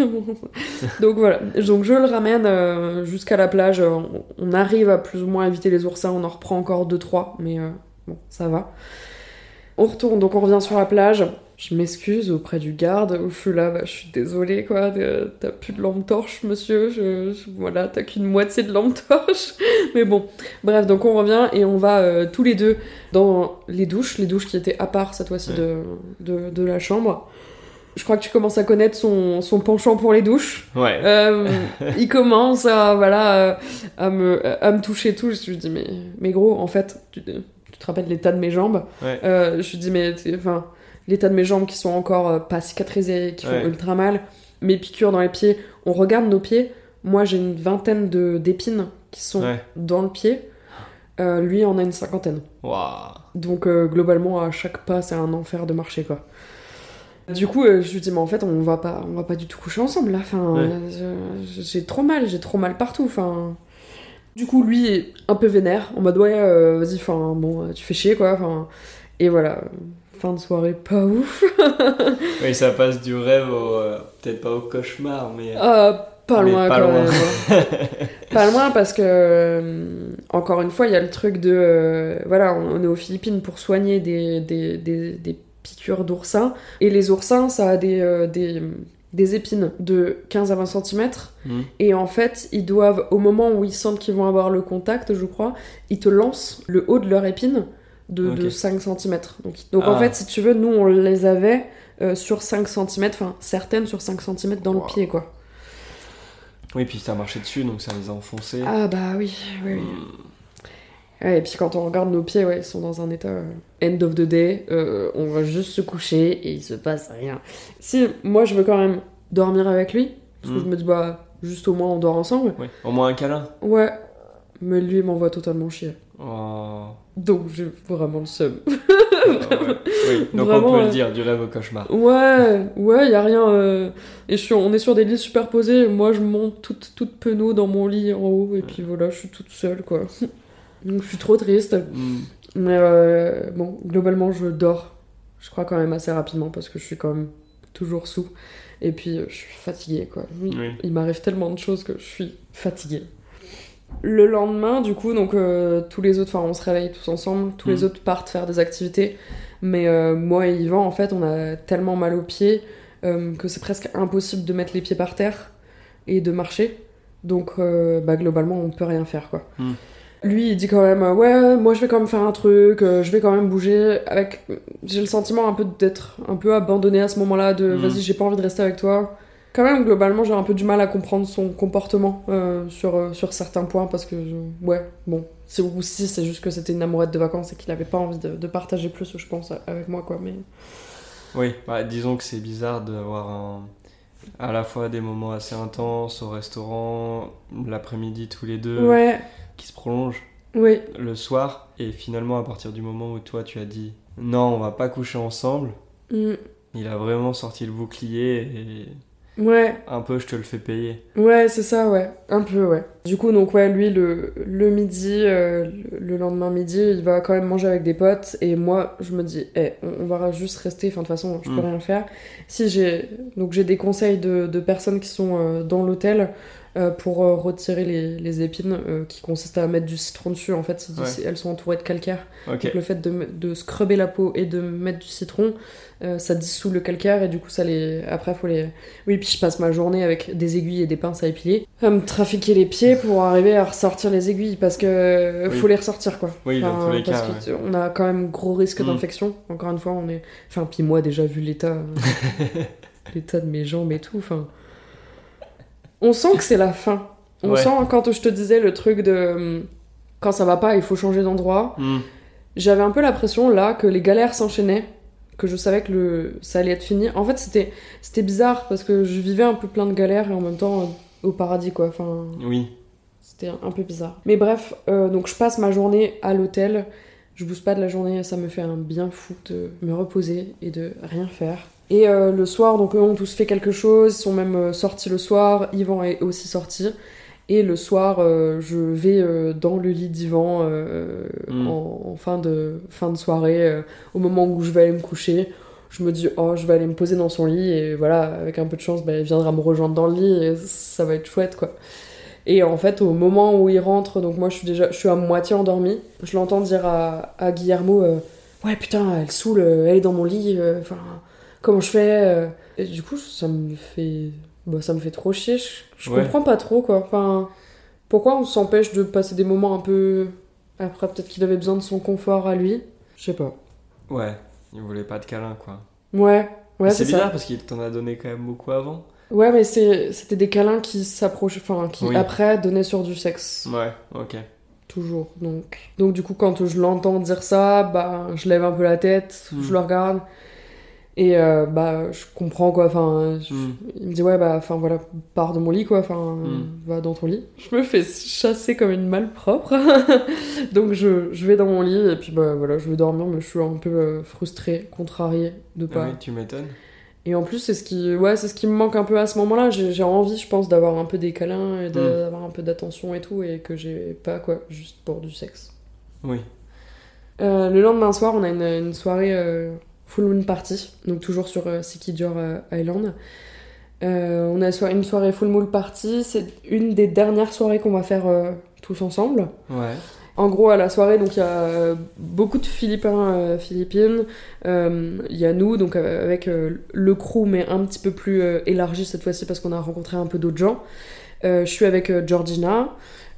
Donc voilà, donc je le ramène euh, jusqu'à la plage, on, arrive à plus ou moins éviter les oursins, on en reprend encore 2-3, mais euh, bon ça va. On retourne, donc on revient sur la plage. Je m'excuse auprès du garde, je suis là, bah, je suis désolée, quoi, t'as plus de lampe torche, monsieur, je, je- voilà, t'as qu'une moitié de lampe torche. Mais bon, bref, donc on revient et on va euh, tous les deux dans les douches, les douches qui étaient à part cette fois-ci de, de, de la chambre. Je crois que tu commences à connaître son, son penchant pour les douches. Ouais. Euh, il commence à, voilà, euh, à, me, à me toucher tout. Je lui dis, mais, mais gros, en fait, tu, tu te rappelles l'état de mes jambes? Ouais. Euh, Je lui dis, mais enfin, l'état de mes jambes qui sont encore euh, pas cicatrisées, qui font ultra mal, mes piqûres dans les pieds. On regarde nos pieds. Moi, j'ai une vingtaine de- d'épines qui sont Ouais. dans le pied. Euh, lui en a une cinquantaine. Donc euh, globalement, à chaque pas, c'est un enfer de marcher, quoi. Du coup, euh, je lui dis, mais en fait, on va pas, on va pas du tout coucher ensemble, là. Enfin, Ouais. je- j'ai trop mal, j'ai trop mal partout. Enfin, du coup, lui est un peu vénère, en mode, ouais, vas-y, enfin, bon, tu fais chier, quoi. Enfin, et voilà, fin de soirée pas ouf. Oui, ça passe du rêve au. euh, Peut-être pas au cauchemar, mais. Ah, pas Mais loin, pas quand loin. même. hein. pas loin parce que, euh, encore une fois, il y a le truc de. euh, voilà, on est aux Philippines pour soigner des, des, des, des piqûres d'oursins. Et les oursins, ça a des, euh, des, des épines de 15 à 20 cm. Hmm. Et en fait, ils doivent, au moment où ils sentent qu'ils vont avoir le contact, je crois, ils te lancent le haut de leur épine de, de Ok. 5 cm. Donc, donc en Ah. fait, si tu veux, nous, on les avait euh, sur 5 cm, enfin, certaines sur 5 cm dans Wow. le pied, quoi. Oui, puis ça a marché dessus, donc ça les a enfoncés. Ah bah oui, oui, oui. Hmm. Ouais, et puis quand on regarde nos pieds, ouais, ils sont dans un état euh, end of the day. euh, on va juste se coucher et il se passe rien. Si, moi je veux quand même dormir avec lui, parce que Mm. je me dis, bah, juste au moins on dort ensemble. Ouais. Au moins un câlin. Ouais, mais lui il m'envoie totalement chier. Oh. Donc j'ai vraiment le seum. Ah ouais. Oui, donc Vraiment, on peut le dire, du rêve au cauchemar. Ouais, ouais, y a rien. euh, Et je suis, on est sur des lits superposés. Moi, je monte toute, toute penaud dans mon lit en haut. Et puis voilà, je suis toute seule, quoi. Donc je suis trop triste. Hmm. Mais euh, bon, globalement, je dors. Je crois quand même assez rapidement parce que je suis quand même toujours sous. Et puis, je suis fatiguée, quoi. Oui. il m'arrive tellement de choses que je suis fatiguée. Le lendemain, du coup, donc euh, tous les autres, enfin, on se réveille tous ensemble. Tous les Mhm. autres partent faire des activités. Mais euh, moi et Yvan, en fait, on a tellement mal aux pieds euh, que c'est presque impossible de mettre les pieds par terre et de marcher. Donc, bah, globalement, on peut rien faire, quoi. Mhm. Lui, il dit quand même, ouais, moi je vais quand même faire un truc, je vais quand même bouger. Avec, j'ai le sentiment un peu d'être un peu abandonné à ce moment-là, de Mhm. vas-y, j'ai pas envie de rester avec toi. Quand même, globalement, j'ai un peu du mal à comprendre son comportement euh, sur, euh, sur certains points parce que, je- ouais, bon, c'est ou si c'est juste que c'était une amourette de vacances et qu'il avait pas envie de, de partager plus, je pense, avec moi, quoi. Mais Oui, bah, disons que c'est bizarre d'avoir un... à la fois des moments assez intenses au restaurant, l'après-midi tous les deux, ouais, qui se prolongent oui, le soir, et finalement à partir du moment où toi tu as dit non, on va pas coucher ensemble, Mm. il a vraiment sorti le bouclier et ouais. un peu je te le fais payer. Ouais, c'est ça, ouais. Un peu, ouais. Du coup, donc, ouais, lui, le, le midi, euh, le, le lendemain midi, il va quand même manger avec des potes. Et moi, je me dis, eh, on, on va juste rester. Enfin, de toute façon, je peux Mm. rien faire. Si j'ai. Donc, j'ai des conseils de, de personnes qui sont euh, dans l'hôtel euh, pour euh, retirer les, les épines, euh, qui consistent à mettre du citron dessus. En fait, Ouais. elles sont entourées de calcaire. Donc le fait de, de scrubber la peau et de mettre du citron, ça dissout le calcaire et du coup ça les... Après faut les... Oui, puis je passe ma journée avec des aiguilles et des pinces à épiler, à me trafiquer les pieds pour arriver à ressortir les aiguilles parce que Oui. faut les ressortir quoi. Oui, dans tous les parce cas. que on a quand même gros risque Mm. d'infection. Encore une fois, on est... Enfin, puis moi déjà vu l'état... l'état de mes jambes et tout, enfin... On sent que c'est la fin. On Ouais. sent quand je te disais le truc de... hum, Quand ça va pas, il faut changer d'endroit. Hmm. J'avais un peu l'impression là que les galères s'enchaînaient, que je savais que le... ça allait être fini. En fait, c'était c'était bizarre parce que je vivais un peu plein de galères et en même temps euh, au paradis quoi. Enfin, Oui. c'était un peu bizarre. Mais bref, euh, donc je passe ma journée à l'hôtel. Je bouge pas de la journée, ça me fait un bien fou de me reposer et de rien faire. Et euh, le soir, donc eux ont tous fait quelque chose, ils sont même euh, sortis le soir, Yvan est aussi sorti. Et le soir, euh, je vais euh, dans le lit d'Yvan Mm. en, en fin, de, fin de soirée, au moment où je vais aller me coucher. Je me dis, oh, je vais aller me poser dans son lit, et voilà, avec un peu de chance, bah, il viendra me rejoindre dans le lit, et ça va être chouette, quoi. Et en fait, au moment où il rentre, donc moi je suis déjà je suis à moitié endormie, je l'entends dire à, à Guillermo Ouais, putain, elle saoule, elle est dans mon lit, enfin, comment je fais euh. Et du coup, ça me fait. Bah, ça me fait trop chier. Je, je Ouais. comprends pas trop, quoi. Enfin, pourquoi on s'empêche de passer des moments un peu. Après, peut-être qu'il avait besoin de son confort à lui. Je sais pas. Ouais, il voulait pas de câlin, quoi. Ouais, ouais, c'est bizarre ça. parce qu'il t'en a donné quand même beaucoup avant. Ouais, mais c'est- c'était des câlins qui s'approchaient, enfin, qui Oui. après donnaient sur du sexe. Ouais, ok. Toujours. Donc, donc du coup, quand je l'entends dire ça, bah, je lève un peu la tête, Hmm. je le regarde. Et euh, bah, je comprends quoi. Enfin, je- Hmm. il me dit ouais, bah, enfin voilà, pars de mon lit quoi. Enfin, Hmm. va dans ton lit. Je me fais chasser comme une malpropre. donc je, je vais dans mon lit et puis bah voilà, je vais dormir, mais je suis un peu euh, frustrée, contrariée de Ah pas. oui, tu m'étonnes. Et en plus, c'est ce qui, ouais, c'est ce qui me manque un peu à ce moment-là. J'ai envie, je pense, d'avoir un peu des câlins et Hmm. d'avoir un peu d'attention et tout, et que j'ai pas quoi, juste pour du sexe. Oui. Euh, le lendemain soir, on a une, une soirée euh, full moon party, donc toujours sur euh, Sikijor euh, Island. Euh, on a so- une soirée full moon party, c'est une des dernières soirées qu'on va faire tous ensemble. Ouais. En gros, à la soirée, donc il y a beaucoup de Philippins, euh, Philippines. Euh, Il y a nous, donc avec euh, le crew, mais un petit peu plus élargi cette fois-ci parce qu'on a rencontré un peu d'autres gens. Je suis avec Georgina.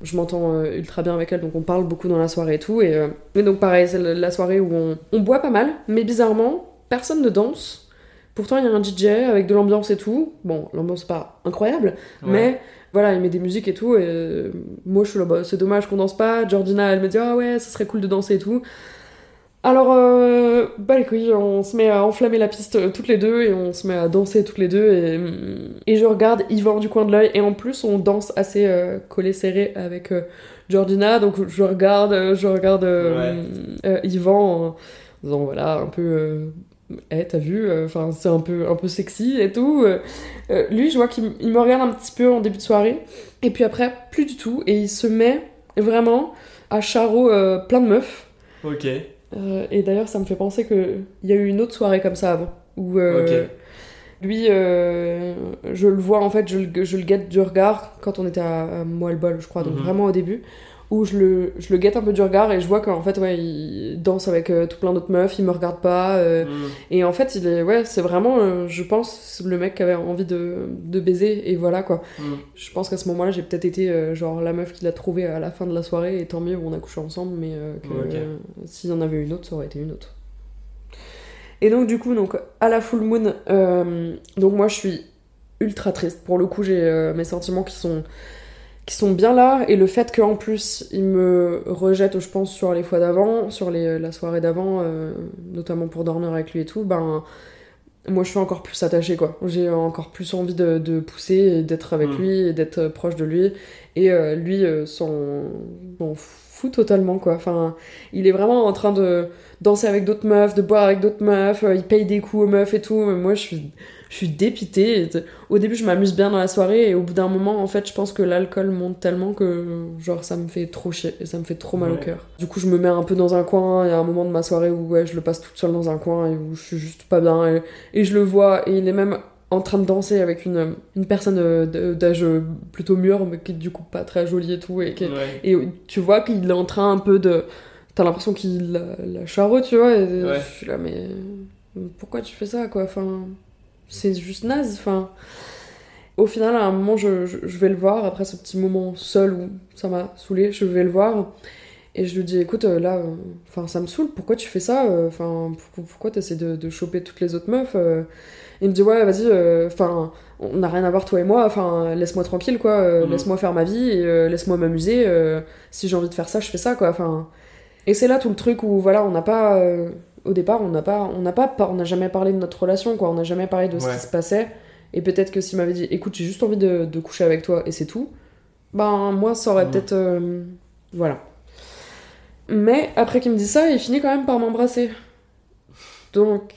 Je m'entends euh, ultra bien avec elle, donc on parle beaucoup dans la soirée et tout. Et, euh, mais donc pareil, c'est la soirée où on, on boit pas mal, mais bizarrement, personne ne danse. Pourtant, il y a un DJ avec de l'ambiance et tout. Bon, l'ambiance pas incroyable, Ouais. mais voilà, il met des musiques et tout, et euh, moi je suis là, bah, c'est dommage qu'on danse pas. Georgina, elle me dit, ah ouais, ça serait cool de danser et tout. Alors, euh, bah les couilles, on se met à enflammer la piste euh, toutes les deux, et on se met à danser toutes les deux, et, et je regarde Yvan du coin de l'œil, et en plus on danse assez euh, collé serré avec euh, Georgina, donc je regarde, je regarde euh, Yvan en disant, voilà, un peu... eh, t'as vu, enfin c'est un peu, un peu sexy et tout. lui, je vois qu'il me regarde un petit peu en début de soirée, et puis après, plus du tout, et il se met vraiment à euh, plein de meufs. Ok. Euh, et d'ailleurs, ça me fait penser qu'il y a eu une autre soirée comme ça avant, où euh, lui, euh, je le vois en fait, je le, je le guette du regard quand on était à, à je crois, donc Mhm. vraiment au début, où je le, je le guette un peu du regard et je vois qu'en fait, ouais, il danse avec euh, tout plein d'autres meufs, il me regarde pas. euh, Hmm. et en fait, il est, ouais, c'est vraiment, euh, je pense, le mec qui avait envie de, de baiser, et voilà quoi. Hmm. Je pense qu'à ce moment-là, j'ai peut-être été genre la meuf qu'il a trouvée à la fin de la soirée, et tant mieux, on a couché ensemble, mais que, Ok. euh, s'il y en avait une autre, ça aurait été une autre. Et donc, du coup, donc, à la full moon, donc moi je suis ultra triste. Pour le coup, j'ai mes sentiments qui sont, qui sont bien là, et le fait qu'en plus il me rejette, je pense, sur les fois d'avant, sur les, la soirée d'avant, euh, notamment pour dormir avec lui et tout, ben moi je suis encore plus attachée quoi. J'ai encore plus envie de, de pousser et d'être avec Mm. lui et d'être euh, proche de lui. Et euh, lui euh, s'en fout totalement quoi. Enfin, il est vraiment en train de danser avec d'autres meufs, de boire avec d'autres meufs, il paye des coups aux meufs et tout. Mais moi je suis, je suis dépitée. Au début je m'amuse bien dans la soirée et au bout d'un moment en fait je pense que l'alcool monte tellement que genre ça me fait trop chier et ça me fait trop mal au cœur. Du coup je me mets un peu dans un coin. Il y a un moment de ma soirée où ouais, je le passe toute seule dans un coin et où je suis juste pas bien. Et, et je le vois et il est même en train de danser avec une, une personne euh, d'âge plutôt mûr mais qui est du coup pas très jolie et tout et, qui est- Ouais. et tu vois qu'il est en train un peu de t'as l'impression qu'il la, la charreau tu vois et Ouais. je suis là mais pourquoi tu fais ça quoi? Enfin c'est juste naze enfin. Au final à un moment je, je, je vais le voir après ce petit moment seul où ça m'a saoulé je vais le voir. Et je lui dis écoute euh, là euh, ça me saoule pourquoi tu fais ça euh, enfin pourquoi, pourquoi t'essaies de, de choper toutes les autres meufs euh? Il me dit ouais vas-y euh, enfin on n'a rien à voir toi et moi enfin laisse-moi tranquille quoi Mhm. laisse-moi faire ma vie et laisse-moi m'amuser si j'ai envie de faire ça je fais ça quoi enfin. Et c'est là tout le truc où voilà on n'a pas au départ on n'a pas on n'a pas on n'a jamais parlé de notre relation quoi. On n'a jamais parlé de ce qui se passait. Et peut-être que s'il m'avait dit écoute j'ai juste envie de, de coucher avec toi et c'est tout ben moi ça aurait Mhm. peut-être euh, voilà. Mais après qu'il me dise ça il finit quand même par m'embrasser. Donc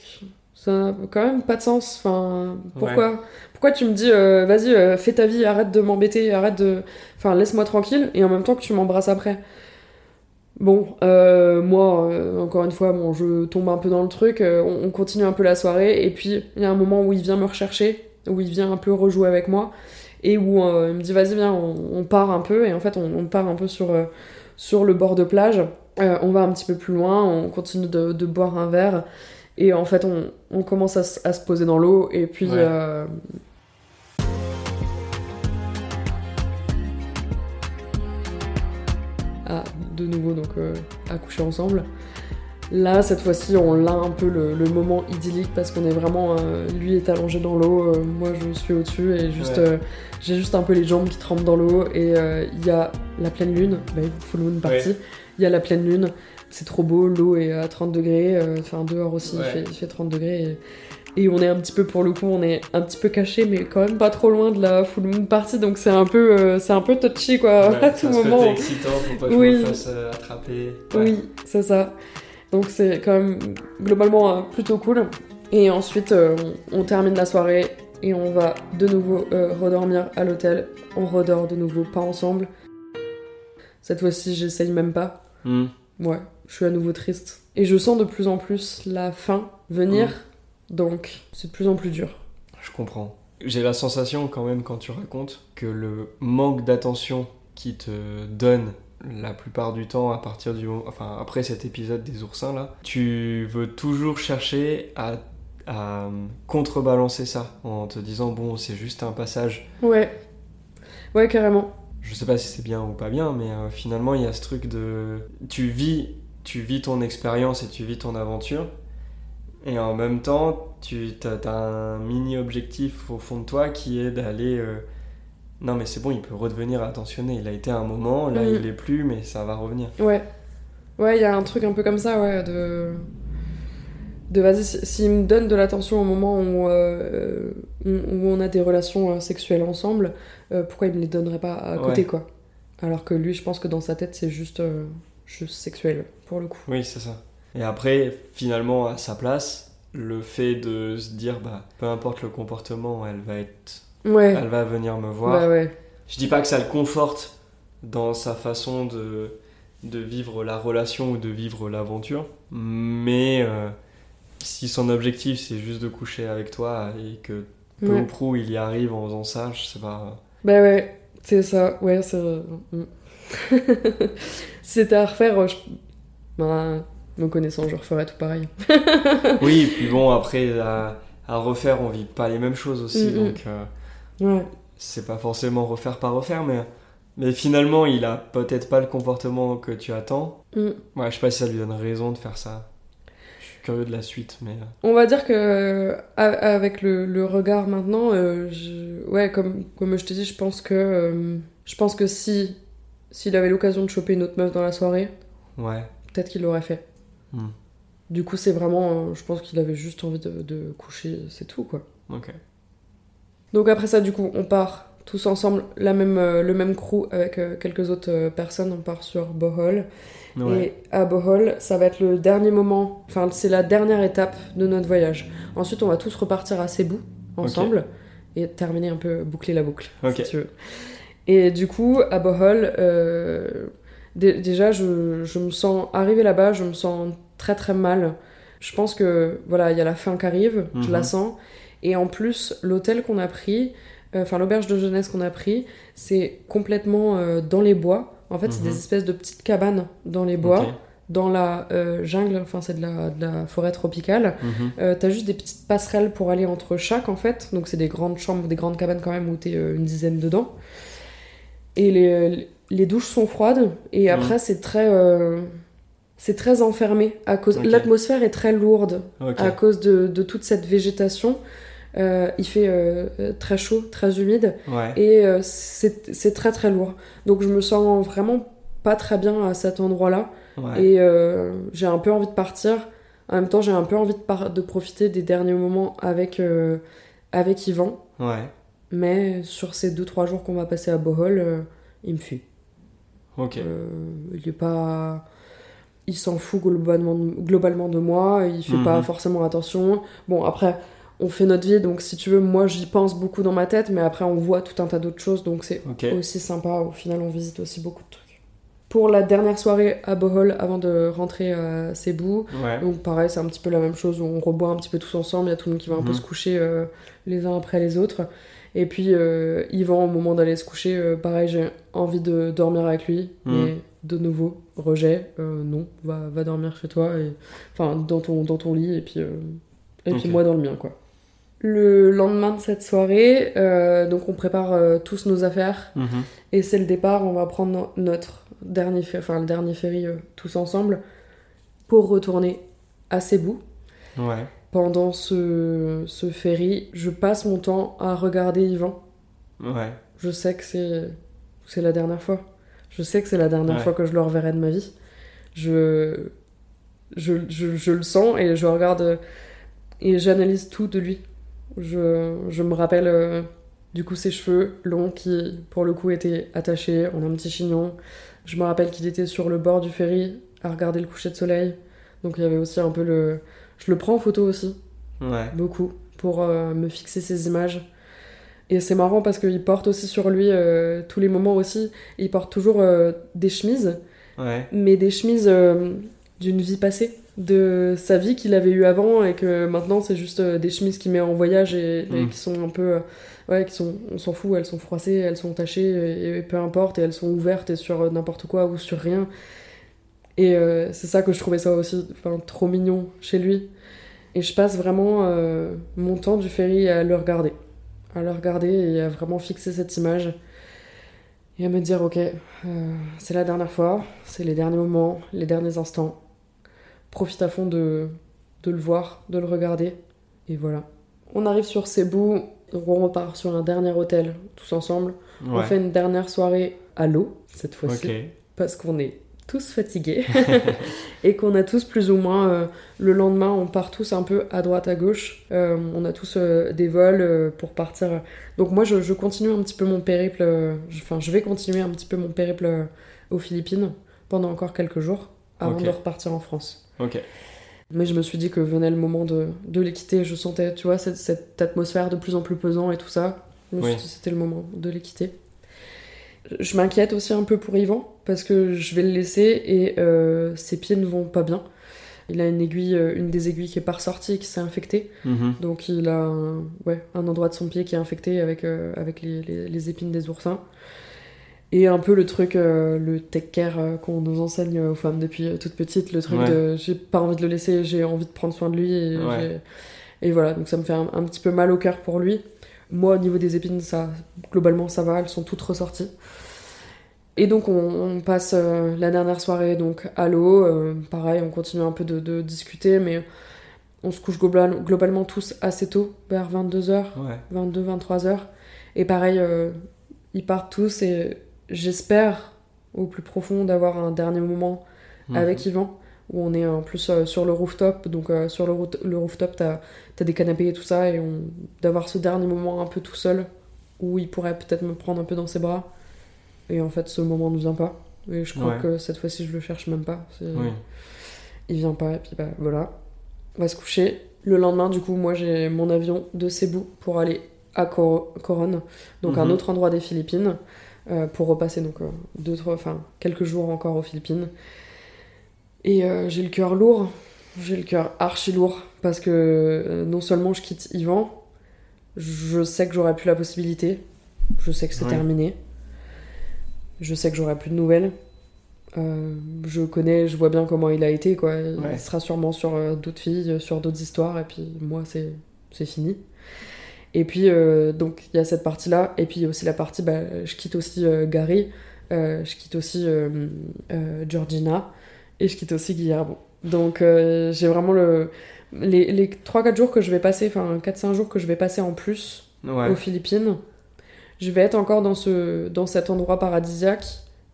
ça n'a quand même pas de sens. Enfin pourquoi pourquoi tu me dis euh, vas-y euh, fais ta vie arrête de m'embêter arrête de enfin laisse-moi tranquille et en même temps que tu m'embrasses après? Bon, euh, moi, euh, encore une fois, bon, je tombe un peu dans le truc, euh, on, on continue un peu la soirée, et puis il y a un moment où il vient me rechercher, où il vient un peu rejouer avec moi, et où il me dit vas-y viens, on, on part un peu, et en fait on, on part un peu sur, sur le bord de plage, on va un petit peu plus loin, on continue de, de boire un verre, Et en fait, on, commence à, se poser dans l'eau et puis. Ouais. De nouveau donc euh, à coucher ensemble. Là, cette fois-ci, on l'a un peu le, le moment idyllique parce qu'on est vraiment. euh, lui est allongé dans l'eau, euh, moi je suis au-dessus et juste. Ouais. euh, j'ai juste un peu les jambes qui trempent dans l'eau et il y a la pleine lune, bah, full moon party. Ouais. Il y a la pleine lune, c'est trop beau, l'eau est à 30 degrés, enfin dehors aussi il, fait, il fait 30 degrés. Et, et on est un petit peu, pour le coup, on est un petit peu caché, mais quand même pas trop loin de la full moon party, donc c'est un peu, euh, c'est un peu touchy quoi, Ouais, à c'est tout moment. côté excitant, faut pas que Oui. je me fasse euh, attraper. Ouais. Oui, c'est ça. Donc c'est quand même globalement euh, plutôt cool. Et ensuite, on, on termine la soirée et on va de nouveau redormir à l'hôtel. On redort de nouveau pas ensemble. Cette fois-ci, j'essaye même pas. Hmm. Ouais, je suis à nouveau triste. Et je sens de plus en plus la fin venir. Donc c'est de plus en plus dur. Je comprends. J'ai la sensation quand même quand tu racontes que le manque d'attention qui te donne la plupart du temps à partir du moment- enfin après cet épisode des oursins là, tu veux toujours chercher à, à contrebalancer ça en te disant bon c'est juste un passage. Ouais. Ouais, carrément. Je sais pas si c'est bien ou pas bien, mais euh, finalement il y a ce truc de tu vis tu vis ton expérience et tu vis ton aventure. Et en même temps, tu as, un mini objectif au fond de toi qui est d'aller. euh, Non, mais c'est bon, il peut redevenir attentionné. Il a été à un moment, là il est plus, mais ça va revenir. Ouais. Ouais, il y a un truc un peu comme ça, ouais, de. De vas-y, si- s'il me donne de l'attention au moment où, euh, où où on a des relations euh, sexuelles ensemble, euh, pourquoi il me les donnerait pas à côté, Ouais. quoi? Alors que lui, je pense que dans sa tête, c'est juste, euh, juste sexuel, pour le coup. Oui, c'est ça. Et après, finalement, à sa place, le fait de se dire, bah, peu importe le comportement, elle va être. Ouais, Elle va venir me voir. bah ouais. Je dis pas que ça le conforte dans sa façon de, de vivre la relation ou de vivre l'aventure, mais euh, si son objectif c'est juste de coucher avec toi et que peu Ouais. ou prou il y arrive en faisant ça, je sais pas. Bah ouais, c'est ça, ouais, c'est. mm. si c'était à refaire, euh, je... bah, me connaissant, je referais tout pareil. Oui, et puis bon, après à, à refaire, on vit pas les mêmes choses aussi, donc euh, Ouais. c'est pas forcément refaire par refaire, mais, mais finalement il a peut-être pas le comportement que tu attends. Mm. Ouais, je sais pas si ça lui donne raison de faire ça. Je suis curieux de la suite, mais. euh, On va dire que avec le, le regard maintenant, euh, je- ouais, comme, comme je t'ai dit, je pense que je pense que si s'il avait l'occasion de choper une autre meuf dans la soirée, Ouais. peut-être qu'il l'aurait fait. Hmm. Du coup, c'est vraiment, euh, je pense qu'il avait juste envie de, de coucher, c'est tout quoi. Ok. Donc après ça, du coup, on part tous ensemble, la même, euh, le même crew avec euh, quelques autres euh, personnes. On part sur Bohol. Ouais. Et à Bohol, ça va être le dernier moment, enfin c'est la dernière étape de notre voyage. Ensuite, on va tous repartir à Cebu ensemble et terminer un peu, boucler la boucle, Ok. si tu veux. Et du coup, à Bohol, déjà, je, je me sens, arrivé là-bas, je me sens très très mal. Je pense que, voilà, il y a la fin qui arrive, je Mhm. la sens. Et en plus, l'hôtel qu'on a pris, euh, enfin l'auberge de jeunesse qu'on a pris, c'est complètement euh, dans les bois. En fait, c'est Mhm. des espèces de petites cabanes dans les bois, dans la euh, jungle, enfin c'est de la, de la forêt tropicale. Mhm. T'as juste des petites passerelles pour aller entre chaque en fait, donc c'est des grandes chambres, des grandes cabanes quand même où t'es une dizaine dedans. Et les, les douches sont froides, et Mhm. après c'est très... euh, c'est très enfermé. à cause. L'atmosphère est très lourde à cause de, de toute cette végétation. Euh, il fait euh, très chaud, très humide, Ouais. et c'est très très lourd. Donc je me sens vraiment pas très bien à cet endroit-là. Ouais. Et j'ai un peu envie de partir. En même temps, j'ai un peu envie de, de profiter des derniers moments avec, avec Yvan. Ouais. Mais sur ces 2-3 jours qu'on va passer à Bohol, il me fuit. Ok. Euh, il est pas. Il s'en fout globalement de, globalement de moi, il fait Mhm. pas forcément attention. Bon, après, on fait notre vie, donc si tu veux, moi j'y pense beaucoup dans ma tête, mais après on voit tout un tas d'autres choses, donc c'est aussi sympa. Au final, on visite aussi beaucoup de trucs. Pour la dernière soirée à Bohol, avant de rentrer à Cebu, Ouais. donc pareil, c'est un petit peu la même chose, on reboit un petit peu tous ensemble, il y a tout le monde qui va un peu Mhm. se coucher euh, les uns après les autres. Et puis euh, Yvan, au moment d'aller se coucher, euh, pareil, j'ai envie de dormir avec lui, Mhm. mais de nouveau, rejet, euh, non, va, va dormir chez toi, et, enfin dans ton, dans ton lit, et puis, et puis moi dans le mien, quoi. Le lendemain de cette soirée, donc on prépare tous nos affaires, Mhm. et c'est le départ, on va prendre no- notre dernier, enfin, le dernier ferry tous ensemble pour retourner à Cebu. Ouais. Pendant ce, ce ferry, je passe mon temps à regarder Yvan. Ouais. Je sais que c'est c'est la dernière fois. Je sais que c'est la dernière Ouais. fois que je le reverrai de ma vie. Je, je, je, je le sens et je regarde et j'analyse tout de lui. Je, je me rappelle euh, du coup ses cheveux longs qui pour le coup étaient attachés en un petit chignon. Je me rappelle qu'il était sur le bord du ferry à regarder le coucher de soleil. Donc il y avait aussi un peu le... Je le prends en photo aussi Ouais. beaucoup pour euh, me fixer ces images. Et c'est marrant parce qu'il porte aussi sur lui euh, tous les moments aussi. Il porte toujours euh, des chemises, Ouais. mais des chemises d'une vie passée, de sa vie qu'il avait eue avant et que maintenant c'est juste des chemises qu'il met en voyage et, et Mm. qui sont un peu. ouais, qui sont. On s'en fout, elles sont froissées, elles sont tachées et, et peu importe, et elles sont ouvertes et sur n'importe quoi ou sur rien. Et euh, c'est ça que je trouvais ça aussi enfin, trop mignon chez lui. Et je passe vraiment euh, mon temps du ferry à le regarder. À le regarder et à vraiment fixer cette image. Et à me dire, ok, euh, c'est la dernière fois, c'est les derniers moments, les derniers instants. Profite à fond de, de le voir, de le regarder. Et voilà. On arrive sur Cebu, on repart sur un dernier hôtel, tous ensemble. On fait une dernière soirée à l'eau, cette fois-ci parce qu'on est tous fatigués et qu'on a tous plus ou moins euh, le lendemain on part tous un peu à droite à gauche. Euh, on a tous euh, des vols pour partir. Donc moi je, je continue un petit peu mon périple enfin je vais continuer un petit peu mon périple aux Philippines pendant encore quelques jours avant de repartir en France. Ok. mais je me suis dit que venait le moment de, de les quitter. Je sentais tu vois cette, cette atmosphère de plus en plus pesant et tout ça. Je me suis Oui. dit que c'était le moment de les quitter je m'inquiète aussi un peu pour Yvan parce que je vais le laisser et euh, ses pieds ne vont pas bien. Il a une aiguille, euh, une des aiguilles qui est pas ressortie et qui s'est infectée. Mhm. Donc il a un, ouais, un endroit de son pied qui est infecté avec, euh, avec les, les- les épines des oursins. Et un peu le truc, euh, le tech care euh, qu'on nous enseigne aux femmes depuis toute petite, le truc Ouais. de j'ai pas envie de le laisser, j'ai envie de prendre soin de lui. Et, Ouais. j'ai- et voilà, donc ça me fait un, un petit peu mal au cœur pour lui. Moi, au niveau des épines, ça, globalement, ça va, elles sont toutes ressorties. Et donc, on, on passe euh, la dernière soirée donc à l'eau. euh, pareil, on continue un peu de, de discuter, mais on se couche global- globalement tous assez tôt, vers 22h, Ouais. 22, 23h. Et pareil, euh, ils partent tous et j'espère au plus profond d'avoir un dernier moment Mhm. avec Yvan, où on est en plus euh, sur le rooftop. Donc euh, sur le, rooftop, t'as as des canapés et tout ça, et d'avoir ce dernier moment un peu tout seul, où il pourrait peut-être me prendre un peu dans ses bras. Et en fait, ce moment ne vient pas. Et je crois Ouais. que cette fois-ci, je le cherche même pas. Oui. Il vient pas, et puis bah voilà. On va se coucher. Le lendemain, du coup, moi j'ai mon avion de Cebu pour aller à Cor- Coron, donc un Mhm. autre endroit des Philippines, euh, pour repasser donc euh, deux, trois, quelques jours encore aux Philippines. Et euh, j'ai le cœur lourd, j'ai le cœur archi lourd parce que euh, non seulement je quitte Yvan, je sais que j'aurai plus la possibilité, je sais que c'est Ouais. terminé, je sais que j'aurai plus de nouvelles. Euh, je connais, je vois bien comment il a été, quoi. Il Ouais. sera sûrement sur d'autres filles, sur d'autres histoires, et puis moi, c'est c'est fini. Et puis, donc, il y a cette partie-là, et puis aussi la partie, bah, je quitte aussi Gary, je quitte aussi Georgina, et je quitte aussi Guillermo. Donc, euh, j'ai vraiment le. Les, les 3-4 jours que je vais passer, enfin 4-5 jours que je vais passer en plus Ouais. aux Philippines, je vais être encore dans, ce, dans cet endroit paradisiaque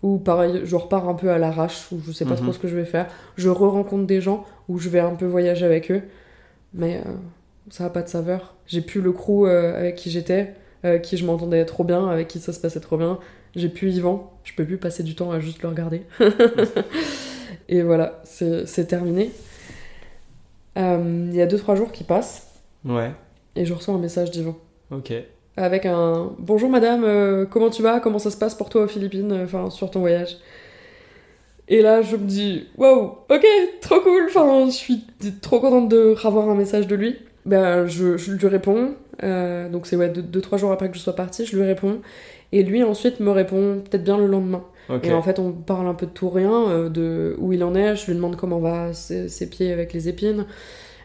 où pareil, je repars un peu à l'arrache, où je sais pas Mhm. trop ce que je vais faire. Je re-rencontre des gens où je vais un peu voyager avec eux, mais euh, ça a pas de saveur. J'ai plus le crew euh, avec qui j'étais, avec qui je m'entendais trop bien, avec qui ça se passait trop bien. J'ai plus Yvan, je peux plus passer du temps à juste le regarder. Et voilà, c'est terminé. Euh, Il y a 2-3 jours qui passent Ouais. et je reçois un message d'Yvan Ok. avec un bonjour madame, euh, comment tu vas, comment ça se passe pour toi aux Philippines, euh, enfin sur ton voyage? Et là je me dis waouh, ok, trop cool, enfin je suis trop contente de revoir un message de lui. Ben je, je lui réponds, euh, donc c'est ouais 2-3 jours après que je sois partie, je lui réponds Et lui ensuite me répond peut-être bien le lendemain. Ok. Et en fait, on parle un peu de tout rien, euh, de où il en est. Je lui demande comment va ses, ses pieds avec les épines.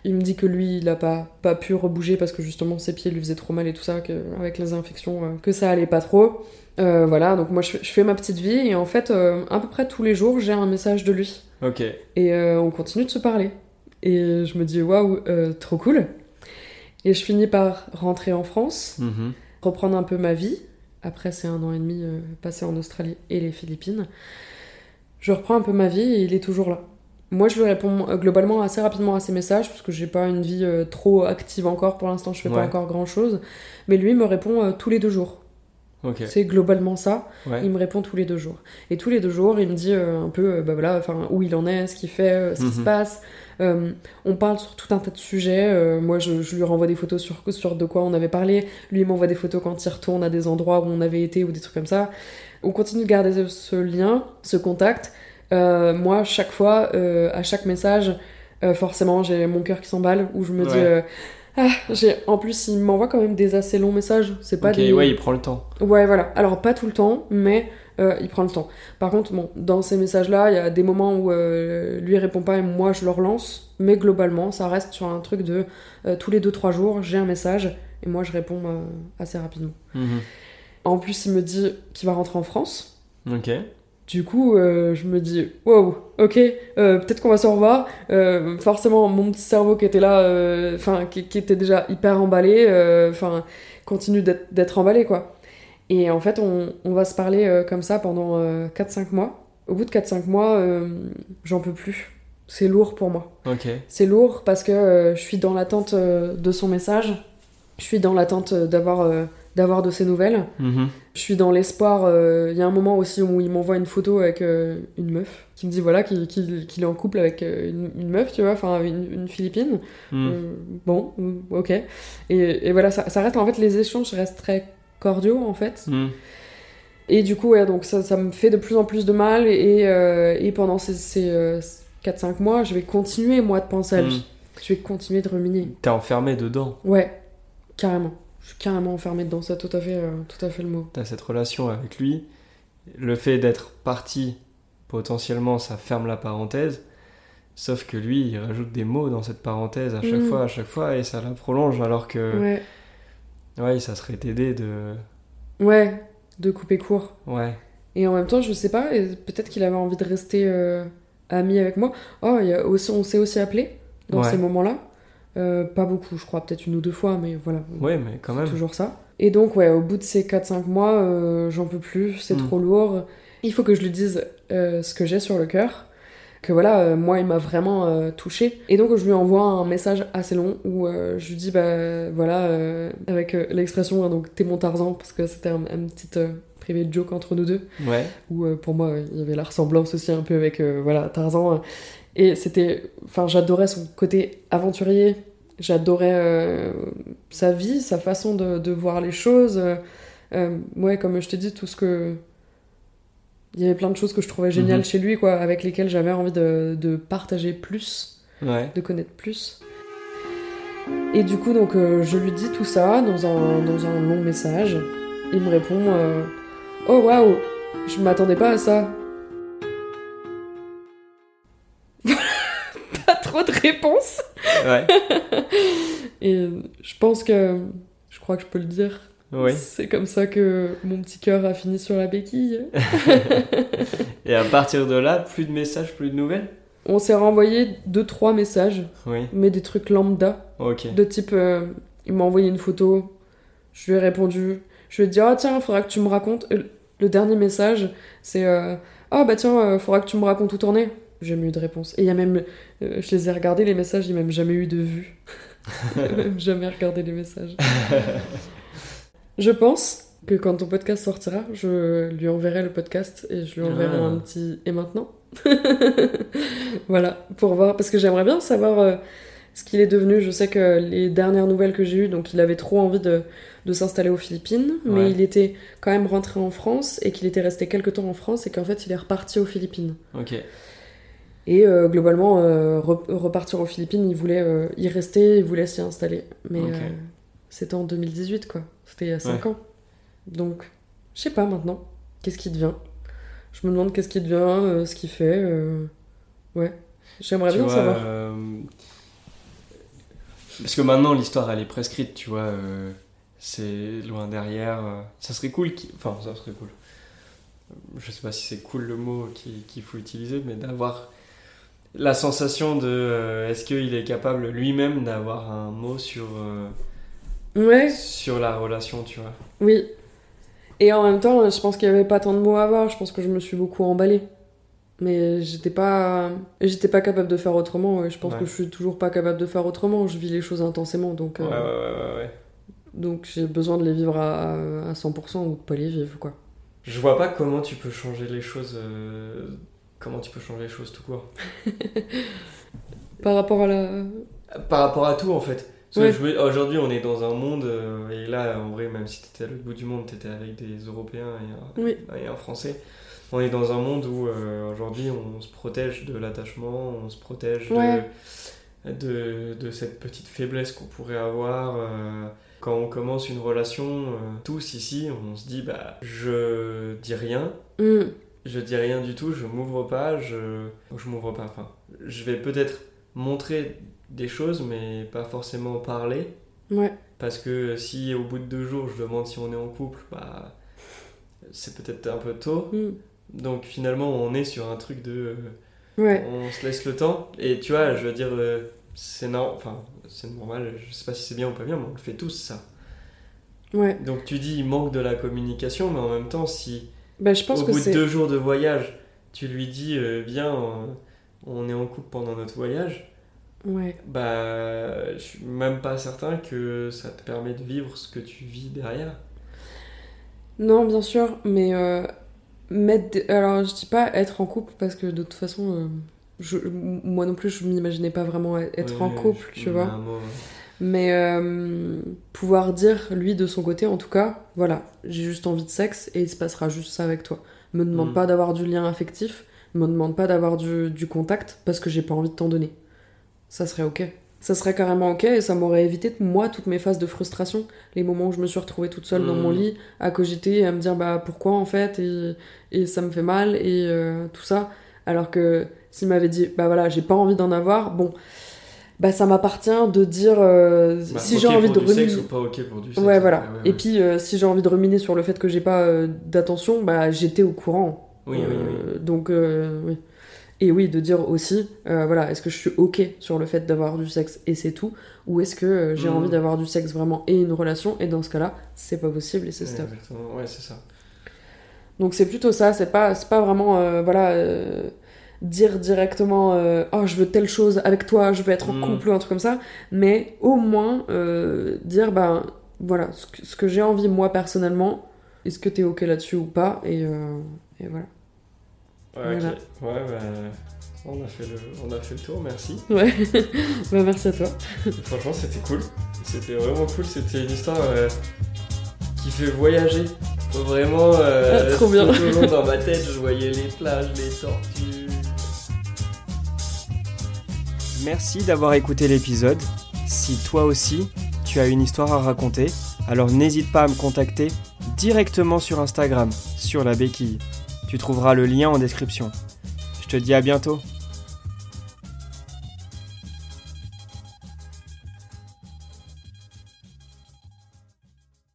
Il me dit que lui, il a pas, pas pu rebouger parce que justement ses pieds lui faisaient trop mal et tout ça, que, avec les infections, euh, que ça allait pas trop. Euh, voilà, donc moi je, fais- je fais ma petite vie et en fait, euh, à peu près tous les jours, j'ai un message de lui. Ok. Et euh, on continue de se parler. Et je me dis, waouh, trop cool. Et je finis par rentrer en France Mhm. reprendre un peu ma vie. Après, c'est un an et demi euh, passé en Australie et les Philippines. Je reprends un peu ma vie et il est toujours là. Moi, je lui réponds euh, globalement assez rapidement à ses messages parce que j'ai pas une vie euh, trop active encore pour l'instant, je fais Ouais. pas encore grand chose. Mais lui me répond euh, tous les deux jours. Ok. C'est globalement ça. Ouais. Il me répond tous les deux jours. Et tous les deux jours, il me dit euh, un peu bah voilà, enfin, où il en est, ce qu'il fait, ce qui se Mhm. passe. Euh, on parle sur tout un tas de sujets. Euh, moi, je, je lui renvoie des photos sur, sur de quoi on avait parlé. Lui, il m'envoie des photos quand il retourne à des endroits où on avait été ou des trucs comme ça. On continue de garder ce, lien, ce contact. Euh, moi, chaque fois, à chaque message, forcément, j'ai mon cœur qui s'emballe, où je me dis... Ouais. ah, j'ai... En plus, il m'envoie quand même des assez longs messages. C'est pas des... ouais, il prend le temps. Ouais, voilà. Alors, pas tout le temps, mais euh, il prend le temps. Par contre, bon, dans ces messages-là, il y a des moments où euh, lui répond pas et moi je le relance, mais globalement, ça reste sur un truc de euh, tous les 2-3 jours, j'ai un message et moi je réponds euh, assez rapidement. Mhm. En plus, il me dit qu'il va rentrer en France. Ok. Du coup, je me dis, wow, ok, peut-être qu'on va se revoir. Forcément, mon petit cerveau qui était là, enfin, qui, qui était déjà hyper emballé, enfin, continue d'être d'être emballé, quoi. Et en fait, on, on va se parler euh, comme ça pendant euh, 4-5 mois. Au bout de 4-5 mois, euh, j'en peux plus. C'est lourd pour moi. C'est lourd parce que euh, je suis dans l'attente de son message. Je suis dans l'attente d'avoir d'avoir de ses nouvelles. Mhm. Je suis dans l'espoir. euh, Il y a un moment aussi où il m'envoie une photo avec euh, une meuf qui me dit voilà qu'il est en couple avec euh, une, une meuf, tu vois, enfin une, une Philippine. Euh, bon, euh, ok. Et, et voilà, ça, ça reste en fait les échanges restent très cordiaux en fait. Mhm. Et du coup, ouais, donc ça, ça me fait de plus en plus de mal. Et, euh, et pendant ces, ces euh, 4-5 mois, je vais continuer moi de penser à lui. Mhm. Je vais continuer de ruminer. T'es enfermé dedans. Ouais, carrément. Je suis carrément enfermée dedans, ça tout à fait, euh, tout à fait le mot. T'as cette relation avec lui. Le fait d'être parti, potentiellement, ça ferme la parenthèse. Sauf que lui, il rajoute des mots dans cette parenthèse à chaque Mhm. fois, à chaque fois, et ça la prolonge, alors que, Ouais, ouais, ça serait t'aider de, ouais, de couper court. ouais, Et en même temps, je sais pas, peut-être qu'il avait envie de rester euh, ami avec moi. Oh, il y a aussi, on s'est aussi appelé dans Ouais. ces moments-là. Euh, pas beaucoup, je crois, peut-être une ou deux fois, mais voilà. ouais, mais quand C'est même. toujours ça. Et donc, ouais, au bout de ces 4-5 mois, euh, j'en peux plus, c'est Mm. trop lourd. Il faut que je lui dise ce que j'ai sur le cœur. Que voilà, euh, moi, il m'a vraiment euh, touché. Et donc, je lui envoie un message assez long où euh, je lui dis, bah voilà, avec l'expression, hein, donc t'es mon Tarzan, parce que c'était un, un petit privé de joke entre nous deux. Ouais, où euh, pour moi il y avait la ressemblance aussi un peu avec euh, voilà Tarzan. Et c'était enfin j'adorais son côté aventurier. J'adorais euh, sa vie sa façon de, de voir les choses. Ouais comme je t'ai dit tout ce que il y avait plein de choses que je trouvais géniales Mhm. chez lui quoi avec lesquelles j'avais envie de, de partager plus ouais. de connaître plus. Et du coup donc euh, je lui dis tout ça dans un, dans un long message. Il me répond euh, oh waouh je m'attendais pas à ça. Pas trop de réponses Ouais, et je pense que je crois que je peux le dire oui. c'est comme ça que mon petit cœur a fini sur la béquille Et à partir de là, plus de messages, plus de nouvelles? On s'est renvoyé deux trois messages Oui, mais des trucs lambda. De type, euh, il m'a envoyé une photo, je lui ai répondu, je lui ai dit, ah tiens, faudra que tu me racontes. Euh, Le dernier message, c'est, euh, ah bah tiens, euh, faudra que tu me racontes où t'en es. J'ai jamais eu de réponse. Et il y a même, euh, je les ai regardés les messages, il n'y a même jamais eu de vue. Même jamais regardé les messages. Je pense que quand ton podcast sortira, je lui enverrai le podcast et je lui enverrai Ah. un petit et maintenant? voilà, pour voir, parce que j'aimerais bien savoir euh, ce qu'il est devenu. Je sais que les dernières nouvelles que j'ai eues, donc il avait trop envie de, de s'installer aux Philippines, mais Ouais. il était quand même rentré en France et qu'il était resté quelques temps en France et qu'en fait il est reparti aux Philippines. Ok, Et euh, globalement, euh, re- repartir aux Philippines, il voulait y rester, il voulait s'y installer. Mais. C'était en 2018, quoi. C'était il y a 5 ans. Donc, Je sais pas maintenant. Qu'est-ce qui devient? Je me demande qu'est-ce qui devient, euh, ce qu'il fait. euh, Ouais. J'aimerais bien vois, savoir. euh, Parce que maintenant, l'histoire, elle est prescrite, tu vois. C'est loin derrière. Ça serait cool. Enfin, ça serait cool. Je sais pas si c'est cool le mot qui- qu'il faut utiliser, mais d'avoir la sensation de est-ce qu'il est capable lui-même d'avoir un mot sur, Ouais, sur la relation, tu vois. oui. Et en même temps, je pense qu'il y avait pas tant de mots à avoir. Je pense que je me suis beaucoup emballée. Mais j'étais pas, j'étais pas capable de faire autrement. Et je pense Ouais. que je suis toujours pas capable de faire autrement. Je vis les choses intensément, donc euh, Ouais, ouais, ouais, ouais, ouais. donc j'ai besoin de les vivre à, à 100% ou de pas les vivre, quoi. Je vois pas comment tu peux changer les choses. euh, Comment tu peux changer les choses tout court. Par rapport à la, Par rapport à tout en fait. Ouais. Aujourd'hui on est dans un monde, euh, et là en vrai même si t'étais à l'autre bout du monde, t'étais avec des Européens et un, Oui. et un Français. On est dans un monde où euh, aujourd'hui on se protège de l'attachement, on se protège de- Ouais. de, de cette petite faiblesse qu'on pourrait avoir. euh, quand on commence une relation, tous ici, on se dit bah je dis rien, Hmm. je dis rien du tout, je m'ouvre pas, je. Je m'ouvre pas, enfin. Je vais peut-être montrer des choses, mais pas forcément parler. ouais, Parce que si au bout de deux jours je demande si on est en couple, bah. C'est peut-être un peu tôt. Hmm. Donc finalement, on est sur un truc de. ouais, On se laisse le temps. Et tu vois, je veux dire, euh, c'est normal. Enfin, c'est normal, je sais pas si c'est bien ou pas bien, mais on le fait tous, ça. ouais. Donc tu dis, il manque de la communication, mais en même temps, si. Bah, je pense au que bout de deux jours de voyage, tu lui dis viens, euh, on est en couple pendant notre voyage, Ouais. bah je suis même pas certain que ça te permet de vivre ce que tu vis derrière. Non, bien sûr, mais euh, mettre. Alors, je dis pas être en couple parce que de toute façon, euh, je... moi non plus, je m'imaginais pas vraiment être en couple, je- tu vois. Mais euh, pouvoir dire, lui, de son côté, en tout cas, voilà, j'ai juste envie de sexe et il se passera juste ça avec toi. Me demande Mm. pas d'avoir du lien affectif, me demande pas d'avoir du, du contact parce que j'ai pas envie de t'en donner. Ça serait ok. Ça serait carrément ok et ça m'aurait évité, moi, toutes mes phases de frustration, les moments où je me suis retrouvée toute seule dans mon lit, à cogiter et à me dire, bah pourquoi en fait, et, et ça me fait mal et euh, tout ça. Alors que s'il m'avait dit, bah voilà, j'ai pas envie d'en avoir, bon, bah ça m'appartient de dire euh, bah, si j'ai envie pour de sexe ruminer. ou pas ok pour du sexe. Ouais, voilà. ouais, Et puis euh, si j'ai envie de ruminer sur le fait que j'ai pas euh, d'attention, bah j'étais au courant. Oui, oui, oui. Donc, oui. Et oui, de dire aussi, euh, voilà, est-ce que je suis ok sur le fait d'avoir du sexe et c'est tout Ou est-ce que euh, j'ai Mm. envie d'avoir du sexe vraiment et une relation Et dans ce cas-là, c'est pas possible et c'est stop. exactement. Ouais, c'est ça. Donc c'est plutôt ça, c'est pas, pas vraiment, euh, voilà, dire directement, oh je veux telle chose avec toi, je veux être en Mm. couple ou un truc comme ça, mais au moins dire, ben voilà, ce que, j'ai envie moi personnellement, est-ce que t'es ok là-dessus ou pas Et, et voilà. Ouais, Voilà. Ouais, bah, on, a fait le, on a fait le tour, merci. Ouais, bah merci à toi. Franchement, c'était cool. C'était vraiment cool. C'était une histoire euh, qui fait voyager. Vraiment, euh, Ah, trop bien. tout au long dans ma tête, je voyais les plages, les tortues. Merci d'avoir écouté l'épisode. Si toi aussi, tu as une histoire à raconter, alors n'hésite pas à me contacter directement sur Instagram, sur la béquille. Tu trouveras le lien en description. Je te dis à bientôt.